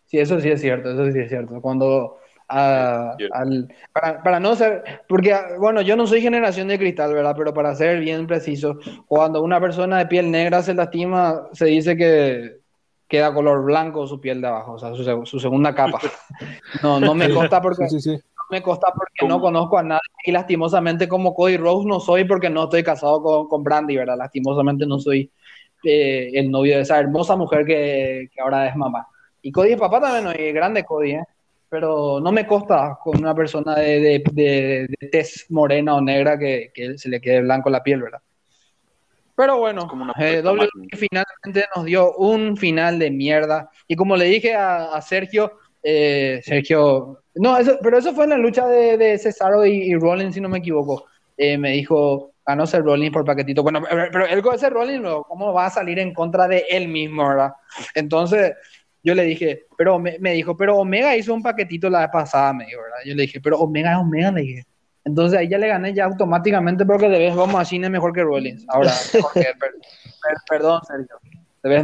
[SPEAKER 1] sí, eso sí es cierto, eso sí es cierto. Cuando. Ah, al, para, para, no ser, porque bueno, yo no soy generación de cristal, ¿verdad? Pero para ser bien preciso, cuando una persona de piel negra se lastima, se dice que queda color blanco su piel de abajo, o sea, su, su segunda capa. No, no me consta porque sí, sí, sí me consta porque no conozco a nadie y lastimosamente como Cody Rose no soy porque no estoy casado con, con Brandy, ¿verdad? Lastimosamente no soy eh, el novio de esa hermosa mujer que, que, ahora es mamá. Y Cody es papá también, ¿no? y grande Cody, ¿eh? Pero no me consta con una persona de, de, de, tez morena o negra que, que, se le quede blanco la piel, ¿verdad? Pero bueno, eh, WWE finalmente nos dio un final de mierda. Y como le dije a, a Sergio, eh, Sergio, no, eso, pero eso fue en la lucha de, de Cesaro y, Rollins, si no me equivoco. Eh, me dijo, ganó ser Rollins por paquetito. Bueno, pero él con ese Rollins, ¿cómo va a salir en contra de él mismo, verdad? Entonces, yo le dije, pero me, dijo, pero Omega hizo un paquetito la vez pasada, me dijo, ¿verdad? Yo le dije, pero Omega es Omega, le dije. Entonces ahí ya le gané ya automáticamente porque de vez vamos a cine mejor que Rollins. Ahora, perdón, Sergio. De vez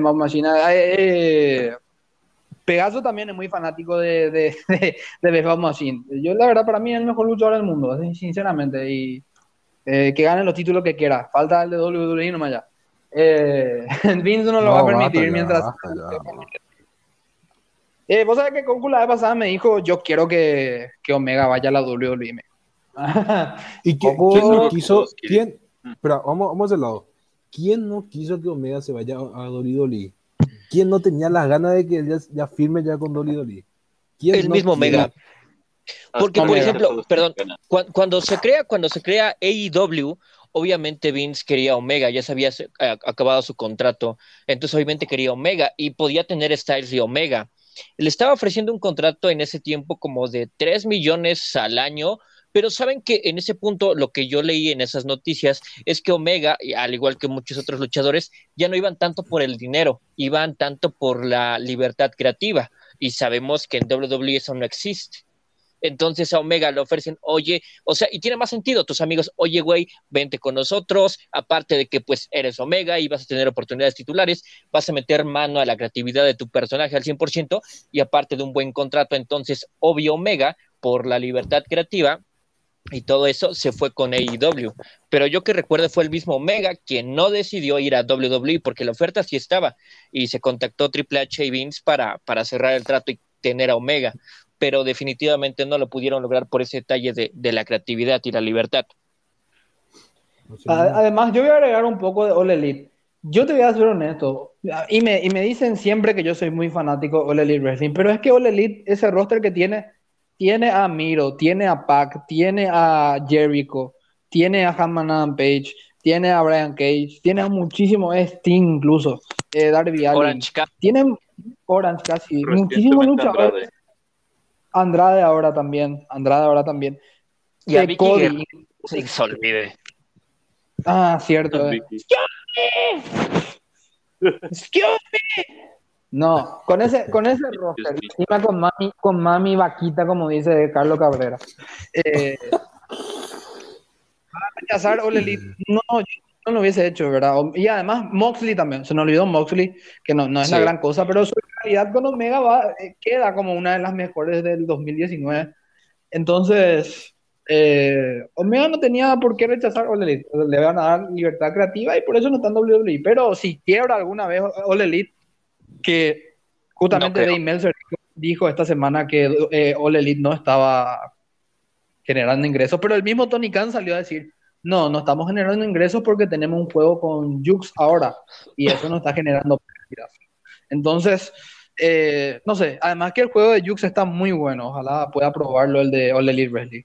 [SPEAKER 1] Pegaso también es muy fanático de, de, de, de Machine. Yo, la verdad, para mí es el mejor luchador del mundo, sinceramente. Y eh, que gane los títulos que quiera. Falta el de WWE nomás ya. Eh, Vince no lo va a permitir mientras. Eh, Vos sabés que Concu la vez pasada me dijo: Yo quiero que, que Omega vaya a la WWE.
[SPEAKER 4] ¿Y quién no quiso? ¿Quién? Espera, vamos, vamos del lado. ¿Quién no quiso que Omega se vaya a WWE? ¿Quién no tenía las ganas de que ya, firme ya con Dolly Dolly?
[SPEAKER 3] El mismo Mega. Porque, por ejemplo, perdón, cuando, se crea, cuando se crea AEW, obviamente Vince quería Omega, ya se había acabado su contrato, entonces obviamente quería Omega y podía tener Styles y Omega. Le estaba ofreciendo un contrato en ese tiempo como de 3 millones al año pero saben que en ese punto lo que yo leí en esas noticias es que Omega, al igual que muchos otros luchadores, ya no iban tanto por el dinero, iban tanto por la libertad creativa. Y sabemos que en WWE eso no existe. Entonces a Omega le ofrecen, oye, o sea, y tiene más sentido, tus amigos, oye, güey, vente con nosotros, aparte de que pues eres Omega y vas a tener oportunidades titulares, vas a meter mano a la creatividad de tu personaje al 100% y aparte de un buen contrato, entonces, obvio Omega, por la libertad creativa, y todo eso se fue con AEW. Pero yo que recuerdo fue el mismo Omega quien no decidió ir a WWE porque la oferta sí estaba y se contactó Triple H y Vince para, para cerrar el trato y tener a Omega, pero definitivamente no lo pudieron lograr por ese detalle de, la creatividad y la libertad.
[SPEAKER 1] Además, yo voy a agregar un poco de All Elite. Yo te voy a ser honesto, y me, y me dicen siempre que yo soy muy fanático de All Elite Wrestling, pero es que All Elite, ese roster que tiene, tiene a Miro, tiene a Pac, tiene a Jericho, tiene a Hammond Page, tiene a Brian Cage, tiene a muchísimo, Sting incluso, eh, Darby Allin. Tienen Orange casi, muchísimos luchadores. Andrade. ahora también, Andrade ahora también.
[SPEAKER 3] Y a Cody. se olvide.
[SPEAKER 1] Ah, cierto. Eh. Excuse me. No, con ese, con ese roster, encima con mami, con mami vaquita, como dice Carlos Cabrera. Eh, a rechazar Ole no, yo no lo hubiese hecho, ¿verdad? Y además Moxley también, se nos olvidó Moxley, que no, no es la gran cosa, pero su calidad con Omega va, eh, queda como una de las mejores del 2019. Entonces, eh, Omega no tenía por qué rechazar Elite, le van a dar libertad creativa y por eso no está en WWE, pero si quiebra alguna vez Ole Elite, que justamente Dave Meltzer dijo esta semana que eh, All Elite no estaba generando ingresos, pero el mismo Tony Khan salió a decir, no, no estamos generando ingresos porque tenemos un juego con Jux ahora y eso no está generando Entonces, eh, no sé, además que el juego de Jux está muy bueno, ojalá pueda probarlo el de All Elite Wrestling.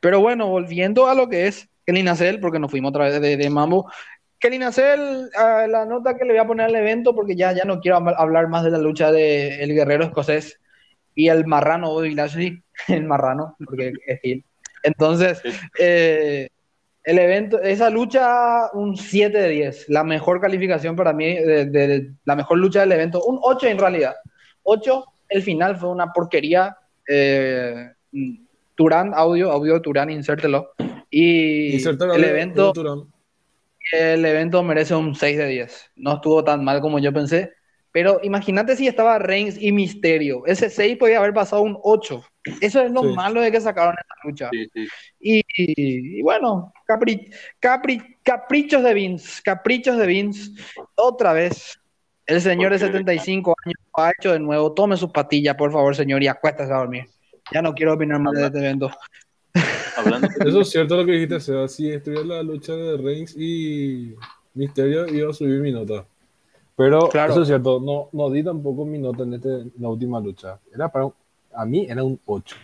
[SPEAKER 1] Pero bueno, volviendo a lo que es Kelly Nacel, porque nos fuimos otra vez de, de Mambo. Kelly Nacel, la nota que le voy a poner al evento, porque ya, ya no quiero hablar más de la lucha del el guerrero escocés y el marrano Bobby Lashley, el marrano, porque es Gil. Entonces, eh, el evento, esa lucha, un 7 de 10, la mejor calificación para mí, de, la mejor lucha del evento, un 8 en realidad. 8, el final fue una porquería. Eh, Turán, audio, audio de Turán, insértelo. Y el evento, el evento merece un 6 de 10. No estuvo tan mal como yo pensé. Pero imagínate si estaba Reigns y Misterio. Ese 6 podía haber pasado un 8. Eso es lo malo de que sacaron esta lucha. Y, bueno, capri, capri, caprichos de Vince. Caprichos de Vince. Otra vez. El señor de 75 años ha hecho de nuevo. Tome sus patillas, por favor, señor, y acuéstase a dormir. Ya no quiero opinar más de este evento.
[SPEAKER 4] Eso es cierto lo que dijiste, Seba. Si estuviera la lucha de Reigns y Misterio, iba a subir mi nota. Pero eso es cierto, no, no di tampoco mi nota en, este, la última lucha. Era para a mí era un 8.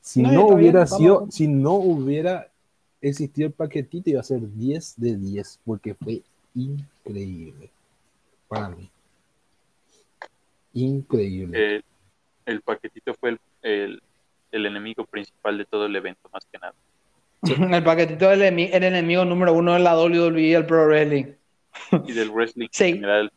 [SPEAKER 4] Si no, hubiera sido, si no hubiera existido el paquetito, iba a ser 10 de 10, porque fue increíble para mí. Increíble.
[SPEAKER 2] el paquetito fue el, el, enemigo principal de todo el evento, más que nada.
[SPEAKER 1] El paquetito es el, enemigo número uno de la WWE y el Pro Wrestling
[SPEAKER 2] y del wrestling en general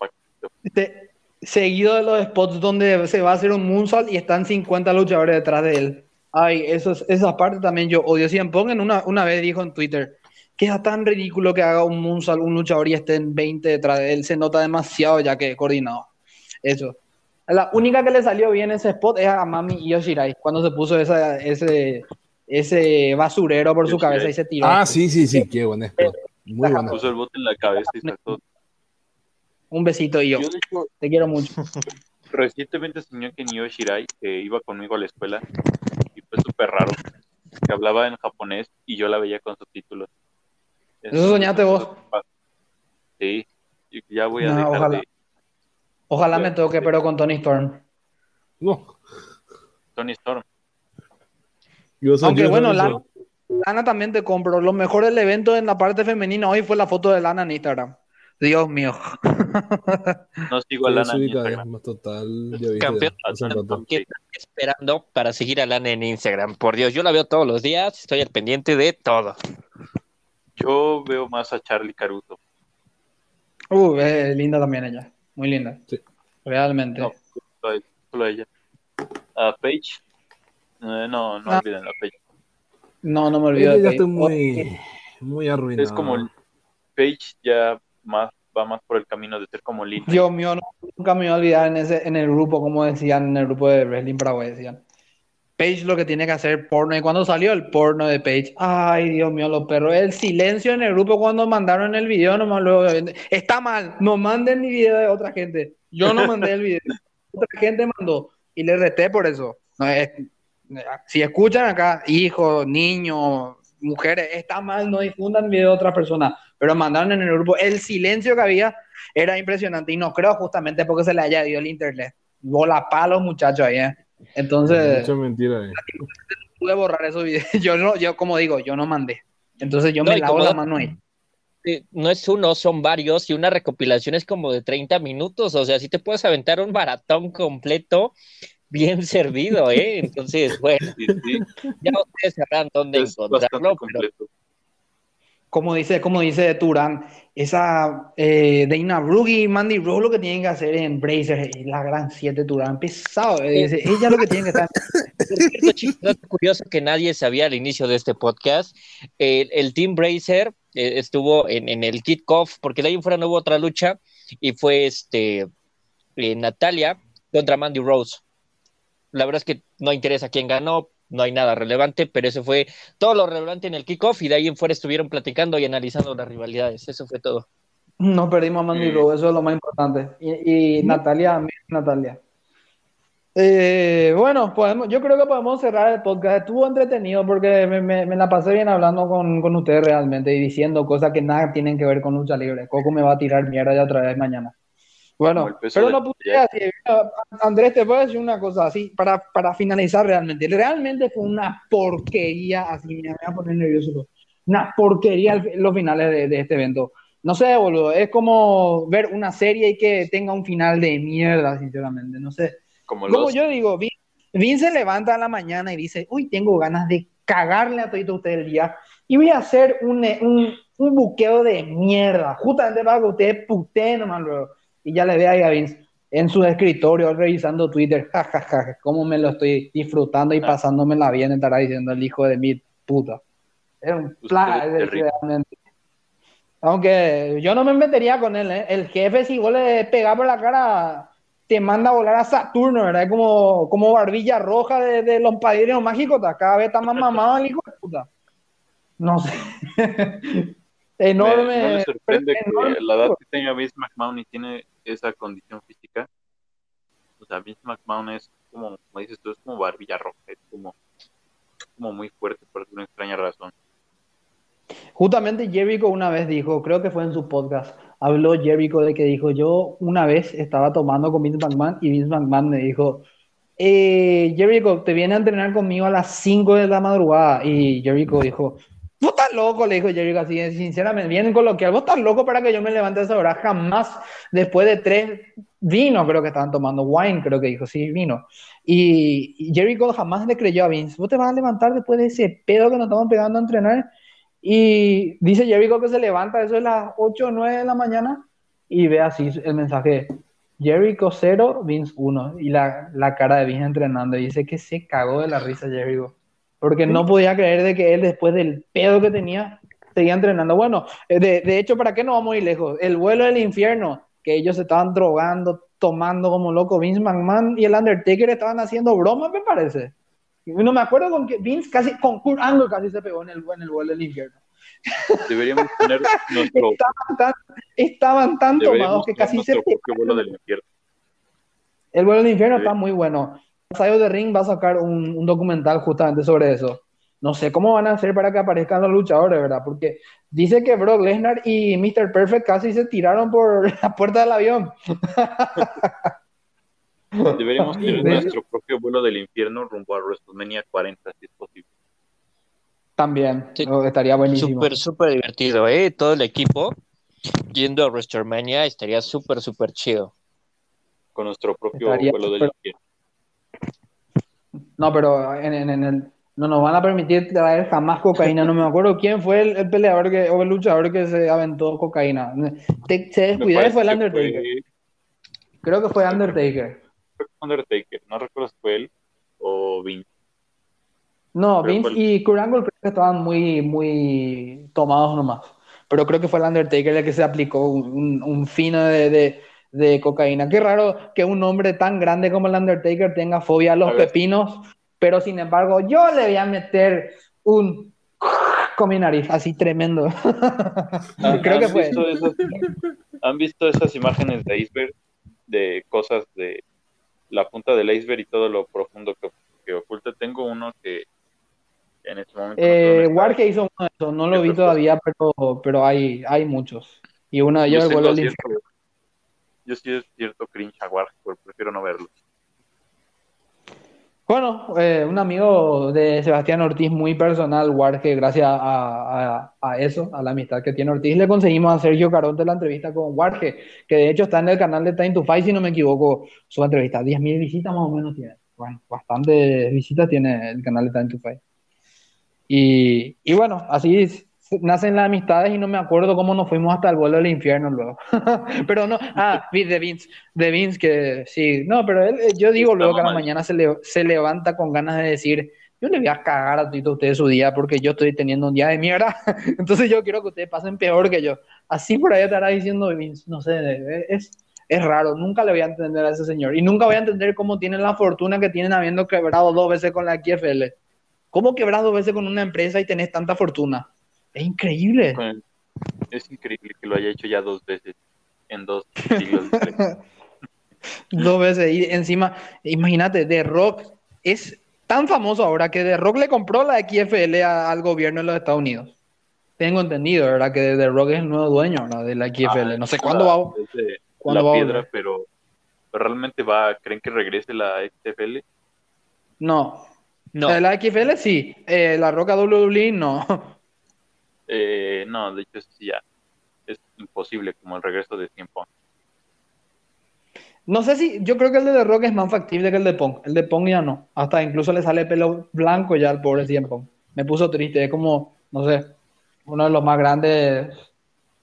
[SPEAKER 1] seguido de los spots donde se va a hacer un moonsault y están 50 luchadores detrás de él. Ay, eso, esa parte también yo odio. Si pongan una, una vez dijo en Twitter que es tan ridículo que haga un moonsault un luchador y estén 20 detrás de él. Se nota demasiado ya que coordinado. Eso. La única que le salió bien ese spot es a Mami Yoshirai, cuando se puso esa, ese, ese basurero por su cabeza y se tiró.
[SPEAKER 4] Ah, sí, sí, sí, qué buen spot.
[SPEAKER 2] Muy bueno. Puso el bote en la cabeza y sacó.
[SPEAKER 1] Un besito y yo. Te quiero mucho.
[SPEAKER 2] Recientemente soñé que Nio Shirai, que iba conmigo a la escuela, y fue súper raro, que hablaba en japonés y yo la veía con subtítulos.
[SPEAKER 1] ¿Eso soñaste vos?
[SPEAKER 2] Sí, ya voy a dejar
[SPEAKER 1] ojalá.
[SPEAKER 2] de...
[SPEAKER 1] Ojalá me toque, pero con Tony Storm.
[SPEAKER 4] No.
[SPEAKER 2] Tony Storm.
[SPEAKER 1] Aunque bueno, Lana, Lana también te compro. Lo mejor del evento en la parte femenina hoy fue la foto de Lana en Instagram. Dios mío.
[SPEAKER 2] No sigo a Lana en Instagram.
[SPEAKER 4] Total,
[SPEAKER 3] Campeón, ¿qué estás esperando para seguir a Lana en Instagram? Por Dios, yo la veo todos los días, estoy al pendiente de todo.
[SPEAKER 2] Yo veo más a Charlie Caruso.
[SPEAKER 1] Uh, linda también ella. Muy linda. Sí. Realmente.
[SPEAKER 2] No, solo ella. A Paige. Eh, no, no ah. olviden a Paige.
[SPEAKER 1] No, no me olvido.
[SPEAKER 4] Ya estoy muy, muy arruinado.
[SPEAKER 2] Es como Page ya más va más por el camino de ser como Lina.
[SPEAKER 1] Dios mío, nunca me voy a olvidar en, ese, en el grupo, como decían, en el grupo de Wrestling Paraguay, decían. Page lo que tiene que hacer porno. Y cuando salió el porno de Page, ay Dios mío, los perros. El silencio en el grupo cuando mandaron el video, nomás luego. Está mal, no manden mi video de otra gente. Yo no mandé el video. Otra gente mandó. Y le reté por eso. Si escuchan acá, hijos, niños, mujeres, está mal, no difundan video de otras personas, pero mandaron en el grupo, el silencio que había era impresionante y no creo justamente porque se le haya ido el internet. Bola palos muchachos ahí, ¿eh? Entonces...
[SPEAKER 4] Mucha mentira ahí.
[SPEAKER 1] Pude borrar esos videos. Yo, no, yo, como digo, yo no mandé. Entonces yo me lavo la mano ahí
[SPEAKER 3] no es uno, son varios y una recopilación es como de 30 minutos, o sea, si te puedes aventar un maratón completo bien servido, ¿eh? Entonces, bueno, ya ustedes sabrán dónde encontrarlo.
[SPEAKER 1] Como dice, como dice Turán, esa eh, Dana Brooke y Mandy Rose lo que tienen que hacer en Bracer, la gran 7 Turán, pesado, ella lo que tiene que estar.
[SPEAKER 3] Es curioso que nadie sabía al inicio de este podcast, el, Team Bracer eh, estuvo en, en el kickoff, porque de ahí en fuera no hubo otra lucha, y fue este eh, Natalia contra Mandy Rose la verdad es que no interesa quién ganó, no hay nada relevante, pero eso fue todo lo relevante en el kickoff y de ahí en fuera estuvieron platicando y analizando las rivalidades. Eso fue todo.
[SPEAKER 1] No perdimos a Mandy eso es lo más importante. Y, Natalia, Natalia. Eh, bueno, podemos, yo creo que podemos cerrar el podcast. Estuvo entretenido porque me, la pasé bien hablando con, con, ustedes realmente y diciendo cosas que nada tienen que ver con lucha libre. Coco me va a tirar mierda ya otra vez mañana. Bueno, pero no pude así. Andrés, te puedo decir una cosa así, para, para finalizar realmente. Realmente fue una porquería, así me voy a poner nervioso. Una porquería los finales de, de este evento. No sé, boludo, es como ver una serie y que tenga un final de mierda, sinceramente. No sé. Como, yo digo, Vin, se levanta a la mañana y dice, uy, tengo ganas de cagarle a todo usted el día y voy a hacer un, un, un buqueo de mierda, justamente para que ustedes puteen nomás luego y ya le ve a Vince en su escritorio revisando Twitter, jajaja, ja, ja, cómo me lo estoy disfrutando y pasándomela bien, estará diciendo el hijo de mi puta. Es un pues plan, realmente. Aunque yo no me metería con él, ¿eh? El jefe, si vos le pegás por la cara, te manda a volar a Saturno, ¿verdad? Como, como barbilla roja de, los padrinos mágicos, cada vez está más mamado el hijo de puta. No sé. enorme.
[SPEAKER 2] Me, sorprende que la edad que tenga Vince McMahon y tiene esa condición física. O sea, Vince McMahon es como, como dices tú, es como barbilla roja, es como, como muy fuerte por una extraña razón.
[SPEAKER 1] Justamente Jericho una vez dijo, creo que fue en su podcast, habló Jericho de que dijo, yo una vez estaba tomando con Vince McMahon y Vince McMahon me dijo, eh, Jericho, te viene a entrenar conmigo a las 5 de la madrugada. Y Jericho dijo, Vos estás loco, le dijo Jerry así, sinceramente, bien coloquial. Vos estás loco para que yo me levante a esa hora. Jamás, después de tres vinos, creo que estaban tomando wine, creo que dijo, sí, vino. Y, Jericho jamás le creyó a Vince. Vos te vas a levantar después de ese pedo que nos estamos pegando a entrenar. Y dice Jericho que se levanta, eso es las 8 o 9 de la mañana, y ve así el mensaje: Jericho 0, Vince 1. Y la, la cara de Vince entrenando. Y dice que se cagó de la risa Jericho porque no podía creer de que él después del pedo que tenía seguía entrenando. Bueno, eh, de, de hecho, ¿para qué no vamos muy lejos? El vuelo del infierno, que ellos se estaban drogando, tomando como loco. Vince McMahon y el Undertaker estaban haciendo bromas, me parece. No me acuerdo con que Vince casi, con Kurt Angle casi se pegó en el, en el vuelo del infierno.
[SPEAKER 2] Deberíamos tener nuestro...
[SPEAKER 1] Estaban tan, estaban tan tomados que casi se
[SPEAKER 2] vuelo del infierno.
[SPEAKER 1] El vuelo del infierno está muy bueno. Sayo de Ring va a sacar un, documental justamente sobre eso. No sé cómo van a hacer para que aparezcan los luchadores, ¿verdad? Porque dice que Brock Lesnar y Mr. Perfect casi se tiraron por la puerta del avión.
[SPEAKER 2] Deberíamos tener nuestro propio vuelo del infierno rumbo a WrestleMania 40, si es posible.
[SPEAKER 1] También, estaría buenísimo.
[SPEAKER 3] Súper, súper divertido, ¿eh? Todo el equipo yendo a WrestleMania estaría súper, súper chido.
[SPEAKER 2] Con nuestro propio vuelo del infierno.
[SPEAKER 1] No, pero en, el, no nos van a permitir traer jamás cocaína. No me acuerdo quién fue el, peleador que, o el luchador que se aventó cocaína. se descuidó y fue el Undertaker. Creo que fue Undertaker.
[SPEAKER 2] Undertaker, no recuerdo si fue él o Vince.
[SPEAKER 1] No, Vince y Kurt Angle creo que estaban muy, muy tomados nomás. Pero creo que fue el Undertaker el que se aplicó un, un fino de de cocaína. Qué raro que un hombre tan grande como el Undertaker tenga fobia a los pepinos, pero sin embargo yo le voy a meter un con mi nariz, así tremendo. Creo que fue.
[SPEAKER 2] ¿Han visto esas imágenes de iceberg? De cosas de la punta del iceberg y todo lo profundo que, oculta. Tengo uno que en este momento.
[SPEAKER 1] Eh, que hizo uno de esos, no lo vi todavía, pero, pero hay, hay muchos. Y uno de ellos es vuelo
[SPEAKER 2] yo sí es cierto cringe a Warhol, prefiero no verlo.
[SPEAKER 1] Bueno, eh, un amigo de Sebastián Ortiz muy personal, Warge, gracias a, eso, a la amistad que tiene Ortiz, le conseguimos a Sergio Caronte la entrevista con Warge, que de hecho está en el canal de Time to Fight, si no me equivoco, su entrevista. 10.000 visitas más o menos tiene. Bueno, bastantes visitas tiene el canal de Time to Fight. Y bueno, así es, nacen las amistades y no me acuerdo cómo nos fuimos hasta el vuelo del infierno luego. pero no, ah, de Vince, de Vince que sí, no, pero él, eh, yo digo luego que a la mañana se, le, se levanta con ganas de decir, yo le voy a cagar a todos ustedes su día porque yo estoy teniendo un día de mierda, entonces yo quiero que ustedes pasen peor que yo. Así por ahí estará diciendo Vince, no sé, es, es raro, nunca le voy a entender a ese señor y nunca voy a entender cómo tienen la fortuna que tienen habiendo quebrado dos veces con la XFL. ¿Cómo quebras dos veces con una empresa y tenés tanta fortuna? Es increíble.
[SPEAKER 2] Es increíble que lo haya hecho ya dos veces en dos siglos.
[SPEAKER 1] dos veces. Y encima, imagínate, The Rock es tan famoso ahora que The Rock le compró la XFL al gobierno de los Estados Unidos. Tengo entendido, ¿verdad? Que The Rock es el nuevo dueño de la XFL. Ah, no sé cuándo va,
[SPEAKER 2] la piedra, pero, realmente va, ¿creen que regrese la XFL?
[SPEAKER 1] No. No. La XFL sí, eh, la Roca WWE no.
[SPEAKER 2] Eh, no, de hecho sí ya es imposible como el regreso de Cien Pong.
[SPEAKER 1] No sé si, yo creo que el de The Rock es más factible que el de Pong. El de Pong ya no. Hasta incluso le sale pelo blanco ya al pobre Cien Pong. Me puso triste, es como, no sé, uno de los más grandes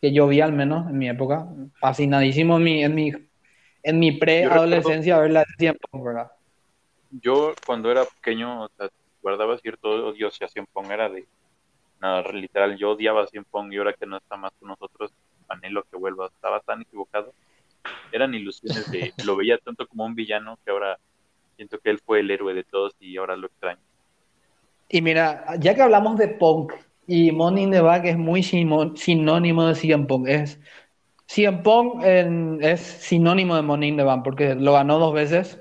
[SPEAKER 1] que yo vi al menos en mi época. Fascinadísimo en mi, en mi, en mi pre-adolescencia verla de tiempo, ¿verdad?
[SPEAKER 2] Yo cuando era pequeño, o sea, guardaba cierto odio hacia Cien Pong, era de, nada, literal, yo odiaba a Cien Pong y ahora que no está más con nosotros, anhelo que vuelva. Estaba tan equivocado. Eran ilusiones de, lo veía tanto como un villano que ahora siento que él fue el héroe de todos y ahora lo extraño.
[SPEAKER 1] Y mira, ya que hablamos de Punk, y Money in the Bank es muy sinónimo de CM Punk. Es, CM Punk es sinónimo de Money in the Bank porque lo ganó dos veces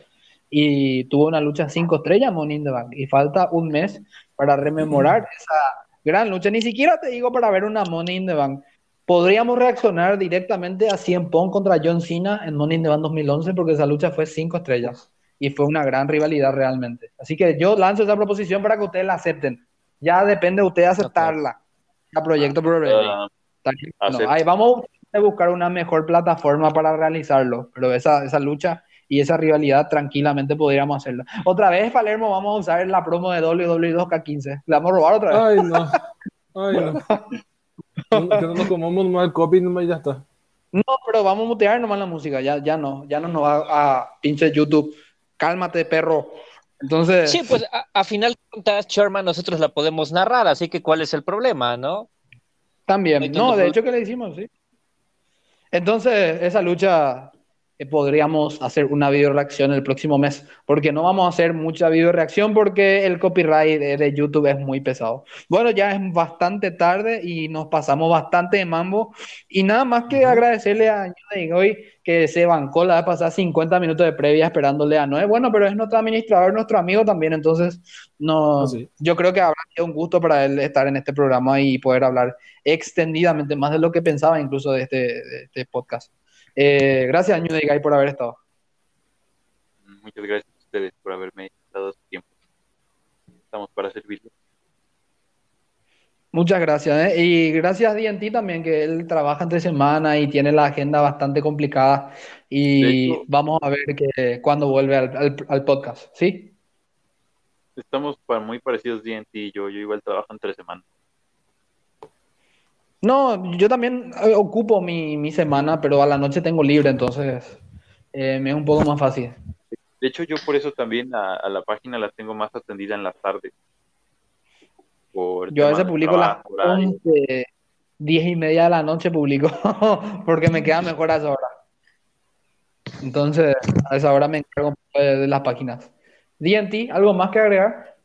[SPEAKER 1] y tuvo una lucha cinco estrellas Money in the Bank. Y falta un mes para rememorar esa gran lucha. Ni siquiera te digo para ver una Money in the Bank. Podríamos reaccionar directamente a CM Punk contra John Cena en Money in the Bank 2011 porque esa lucha fue cinco estrellas y fue una gran rivalidad realmente. Así que yo lanzo esa proposición para que ustedes la acepten. Ya depende de usted aceptarla. La proyecto uh, ahí vamos a buscar una mejor plataforma para realizarlo, pero esa, esa lucha y esa rivalidad tranquilamente podríamos hacerla. Otra vez, Palermo, vamos a usar la promo de WWE2K15. ¿La vamos a robar otra vez?
[SPEAKER 4] Ay, no. Ay, no. que no nos comamos mal copy, nomás ya está.
[SPEAKER 1] No, pero vamos a mutear nomás la música. Ya, ya no. Ya no nos va a pinche YouTube. Cálmate, perro. Entonces.
[SPEAKER 3] Sí, pues a, final de cuentas, Sherman, nosotros la podemos narrar, así que ¿cuál es el problema, no?
[SPEAKER 1] También. No, de hecho que le hicimos, sí. Entonces, esa lucha podríamos hacer una video reacción el próximo mes, porque no vamos a hacer mucha video reacción porque el copyright de, YouTube es muy pesado. Bueno, ya es bastante tarde y nos pasamos bastante de mambo y nada más que agradecerle a hoy que se bancó la vez pasada 50 minutos de previa esperándole a Noé. Bueno, pero es nuestro administrador, nuestro amigo también, entonces no, ah, yo creo que habrá sido un gusto para él estar en este programa y poder hablar extendidamente más de lo que pensaba incluso de este, de este podcast. Eh, gracias, New Day por haber estado.
[SPEAKER 2] Muchas gracias a ustedes por haberme dado su tiempo. Estamos para servirlo.
[SPEAKER 1] Muchas gracias. ¿eh? Y gracias a DNT también, que él trabaja entre semana y tiene la agenda bastante complicada. Y vamos a ver que cuando vuelve al, podcast. ¿Sí?
[SPEAKER 2] Estamos muy parecidos DNT y yo. Yo igual trabajo entre semanas.
[SPEAKER 1] No, yo también eh, ocupo mi, semana, pero a la noche tengo libre, entonces eh, me es un poco más fácil.
[SPEAKER 2] De hecho, yo por eso también a, la página la tengo más atendida en las tardes.
[SPEAKER 1] yo a veces publico las 11, 10 y media de la noche publico, porque me queda mejor a esa hora. Entonces, a esa hora me encargo de las páginas. DNT, ¿algo más que agregar?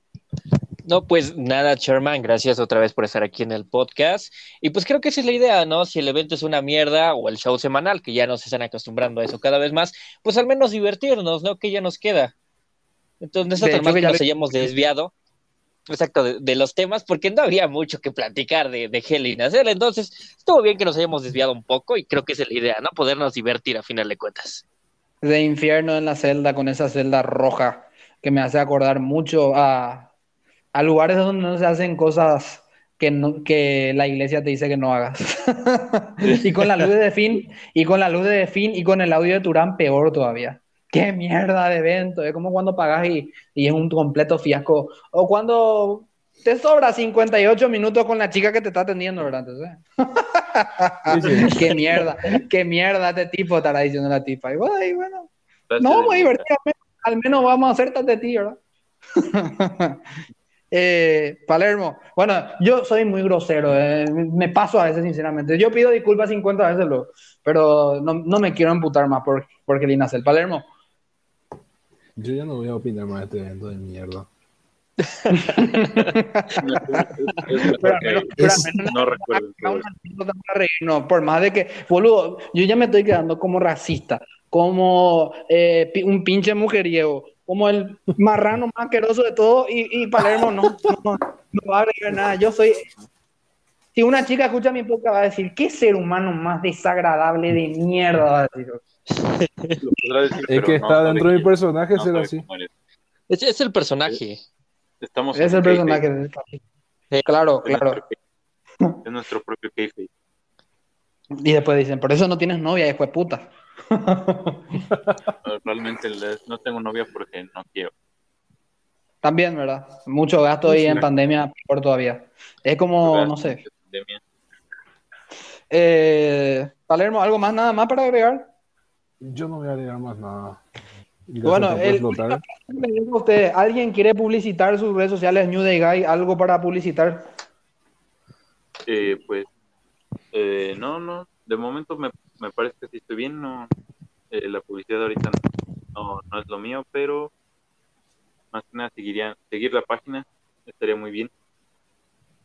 [SPEAKER 3] No, pues nada, Sherman, gracias otra vez por estar aquí en el podcast. Y pues creo que esa es la idea, ¿no? Si el evento es una mierda o el show semanal, que ya nos están acostumbrando a eso cada vez más, pues al menos divertirnos, ¿no? Que ya nos queda. Entonces, no está que nos hayamos desviado, exacto, de, los temas, porque no habría mucho que platicar de, de Hell in Entonces, estuvo bien que nos hayamos desviado un poco y creo que esa es la idea, ¿no? Podernos divertir a final de cuentas.
[SPEAKER 1] De infierno en la celda con esa celda roja que me hace acordar mucho a a lugares donde no se hacen cosas que, no, que la iglesia te dice que no hagas. y con la luz de fin, y con la luz de fin, y con el audio de Turán, peor todavía. Qué mierda de evento, es como cuando pagas y, y es un completo fiasco. O cuando te sobra 58 minutos con la chica que te está atendiendo, ¿verdad? qué mierda, qué mierda este tipo estará diciendo la tipa. Y bueno, no, muy divertido, al menos vamos a hacer de ti, ¿verdad? Eh, Palermo, bueno, yo soy muy grosero, eh, me paso a veces, sinceramente. Yo pido disculpas 50 veces, lo, pero no, no, me quiero amputar más por, porque Lina el Palermo.
[SPEAKER 4] Yo ya no voy a opinar más de este evento de mierda.
[SPEAKER 2] no recuerdo.
[SPEAKER 1] No, por más de que, boludo, yo ya me estoy quedando como racista, como eh, un pinche mujeriego, como el marrano más asqueroso de todo y, Palermo no, no, va a agregar nada. Yo soy... Si una chica escucha mi podcast va a decir, ¿qué ser humano más desagradable de mierda? Va a decir.
[SPEAKER 4] es que está dentro de mi personaje ser así.
[SPEAKER 3] Es, es, el personaje.
[SPEAKER 2] Estamos
[SPEAKER 1] es el personaje. claro, claro.
[SPEAKER 2] Es nuestro propio kayfabe.
[SPEAKER 1] Y después dicen, por eso no tienes novia, después puta.
[SPEAKER 2] Realmente no tengo novia porque no quiero.
[SPEAKER 1] También, ¿verdad? Mucho gasto ahí en pandemia, por todavía. Es como, no sé. Eh, Palermo, ¿algo más, nada más para agregar?
[SPEAKER 4] Yo no voy a agregar más nada.
[SPEAKER 1] bueno, el, usted, ¿alguien quiere publicitar sus redes sociales, New Day Guy? ¿Algo para publicitar?
[SPEAKER 2] Eh, pues, eh, no, no. De momento me, me, parece que sí estoy bien. No, eh, la publicidad ahorita no, no es lo mío, pero más que nada seguiría, seguir la página estaría muy bien.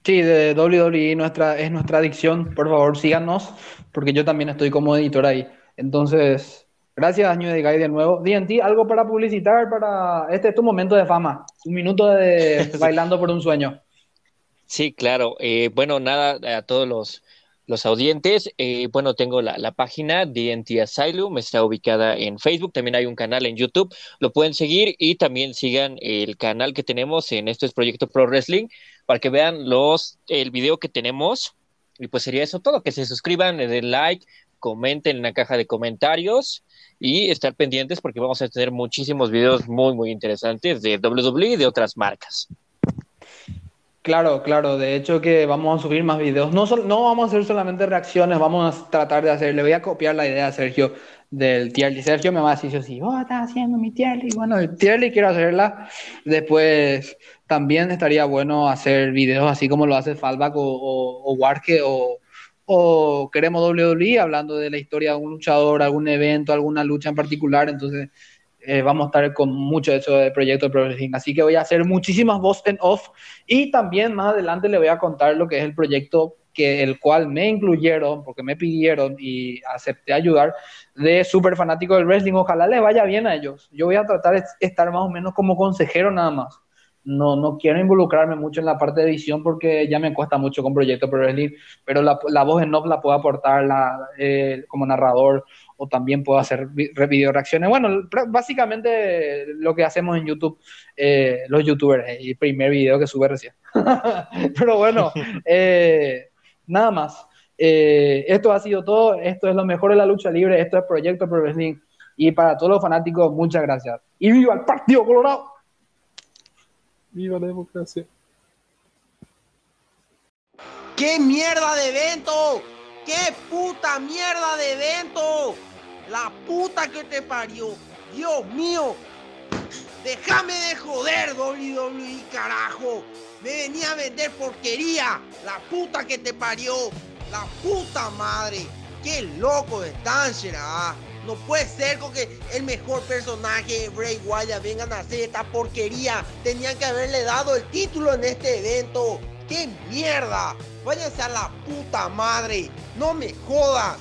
[SPEAKER 1] Sí, de WWE nuestra, es nuestra adicción. Por favor, síganos, porque yo también estoy como editor ahí. Entonces, gracias, Año de Guy, de nuevo. DNT, algo para publicitar, para. Este es tu momento de fama, un minuto de bailando por un sueño.
[SPEAKER 3] Sí, claro. Eh, bueno, nada, a todos los los audientes. Eh, bueno, tengo la, la, página DNT Asylum, está ubicada en Facebook, también hay un canal en YouTube, lo pueden seguir y también sigan el canal que tenemos en este Proyecto Pro Wrestling para que vean los, el video que tenemos. Y pues sería eso todo, que se suscriban, le den like, comenten en la caja de comentarios y estar pendientes porque vamos a tener muchísimos videos muy, muy interesantes de WWE y de otras marcas.
[SPEAKER 1] Claro, claro. De hecho que vamos a subir más videos. No, no vamos a hacer solamente reacciones, vamos a tratar de hacer, le voy a copiar la idea a Sergio del tier Sergio me va a decir, sí, oh, está haciendo mi tier Bueno, el tier quiero hacerla. Después también estaría bueno hacer videos así como lo hace Fallback o, o, o Warke o, o queremos WWE hablando de la historia de algún luchador, algún evento, alguna lucha en particular. Entonces eh, vamos a estar con mucho de eso del proyecto de Progressing. Así que voy a hacer muchísimas voz en off y también más adelante le voy a contar lo que es el proyecto que el cual me incluyeron porque me pidieron y acepté ayudar de súper fanático del wrestling. Ojalá les vaya bien a ellos. Yo voy a tratar de estar más o menos como consejero nada más. No, no quiero involucrarme mucho en la parte de edición porque ya me cuesta mucho con Proyecto Pro Wrestling, pero la, la voz en off la puedo aportar la, eh, como narrador o también puedo hacer video reacciones. Bueno, básicamente lo que hacemos en YouTube, eh, los youtubers, el primer video que sube recién. Pero bueno, eh, nada más. Eh, esto ha sido todo. Esto es lo mejor de la lucha libre. Esto es Proyecto Pro Wrestling. Y para todos los fanáticos, muchas gracias. Y viva el Partido Colorado.
[SPEAKER 4] Viva la democracia.
[SPEAKER 5] ¡Qué mierda de evento! ¡Qué puta mierda de evento! La puta que te parió. Dios mío. Déjame de joder, WWE, carajo. Me venía a vender porquería. La puta que te parió. La puta madre. Qué loco están, será. No puede ser con que el mejor personaje, Bray Wyatt, vengan a hacer esta porquería. Tenían que haberle dado el título en este evento. ¡Qué mierda! Váyanse a la puta madre. No me jodas.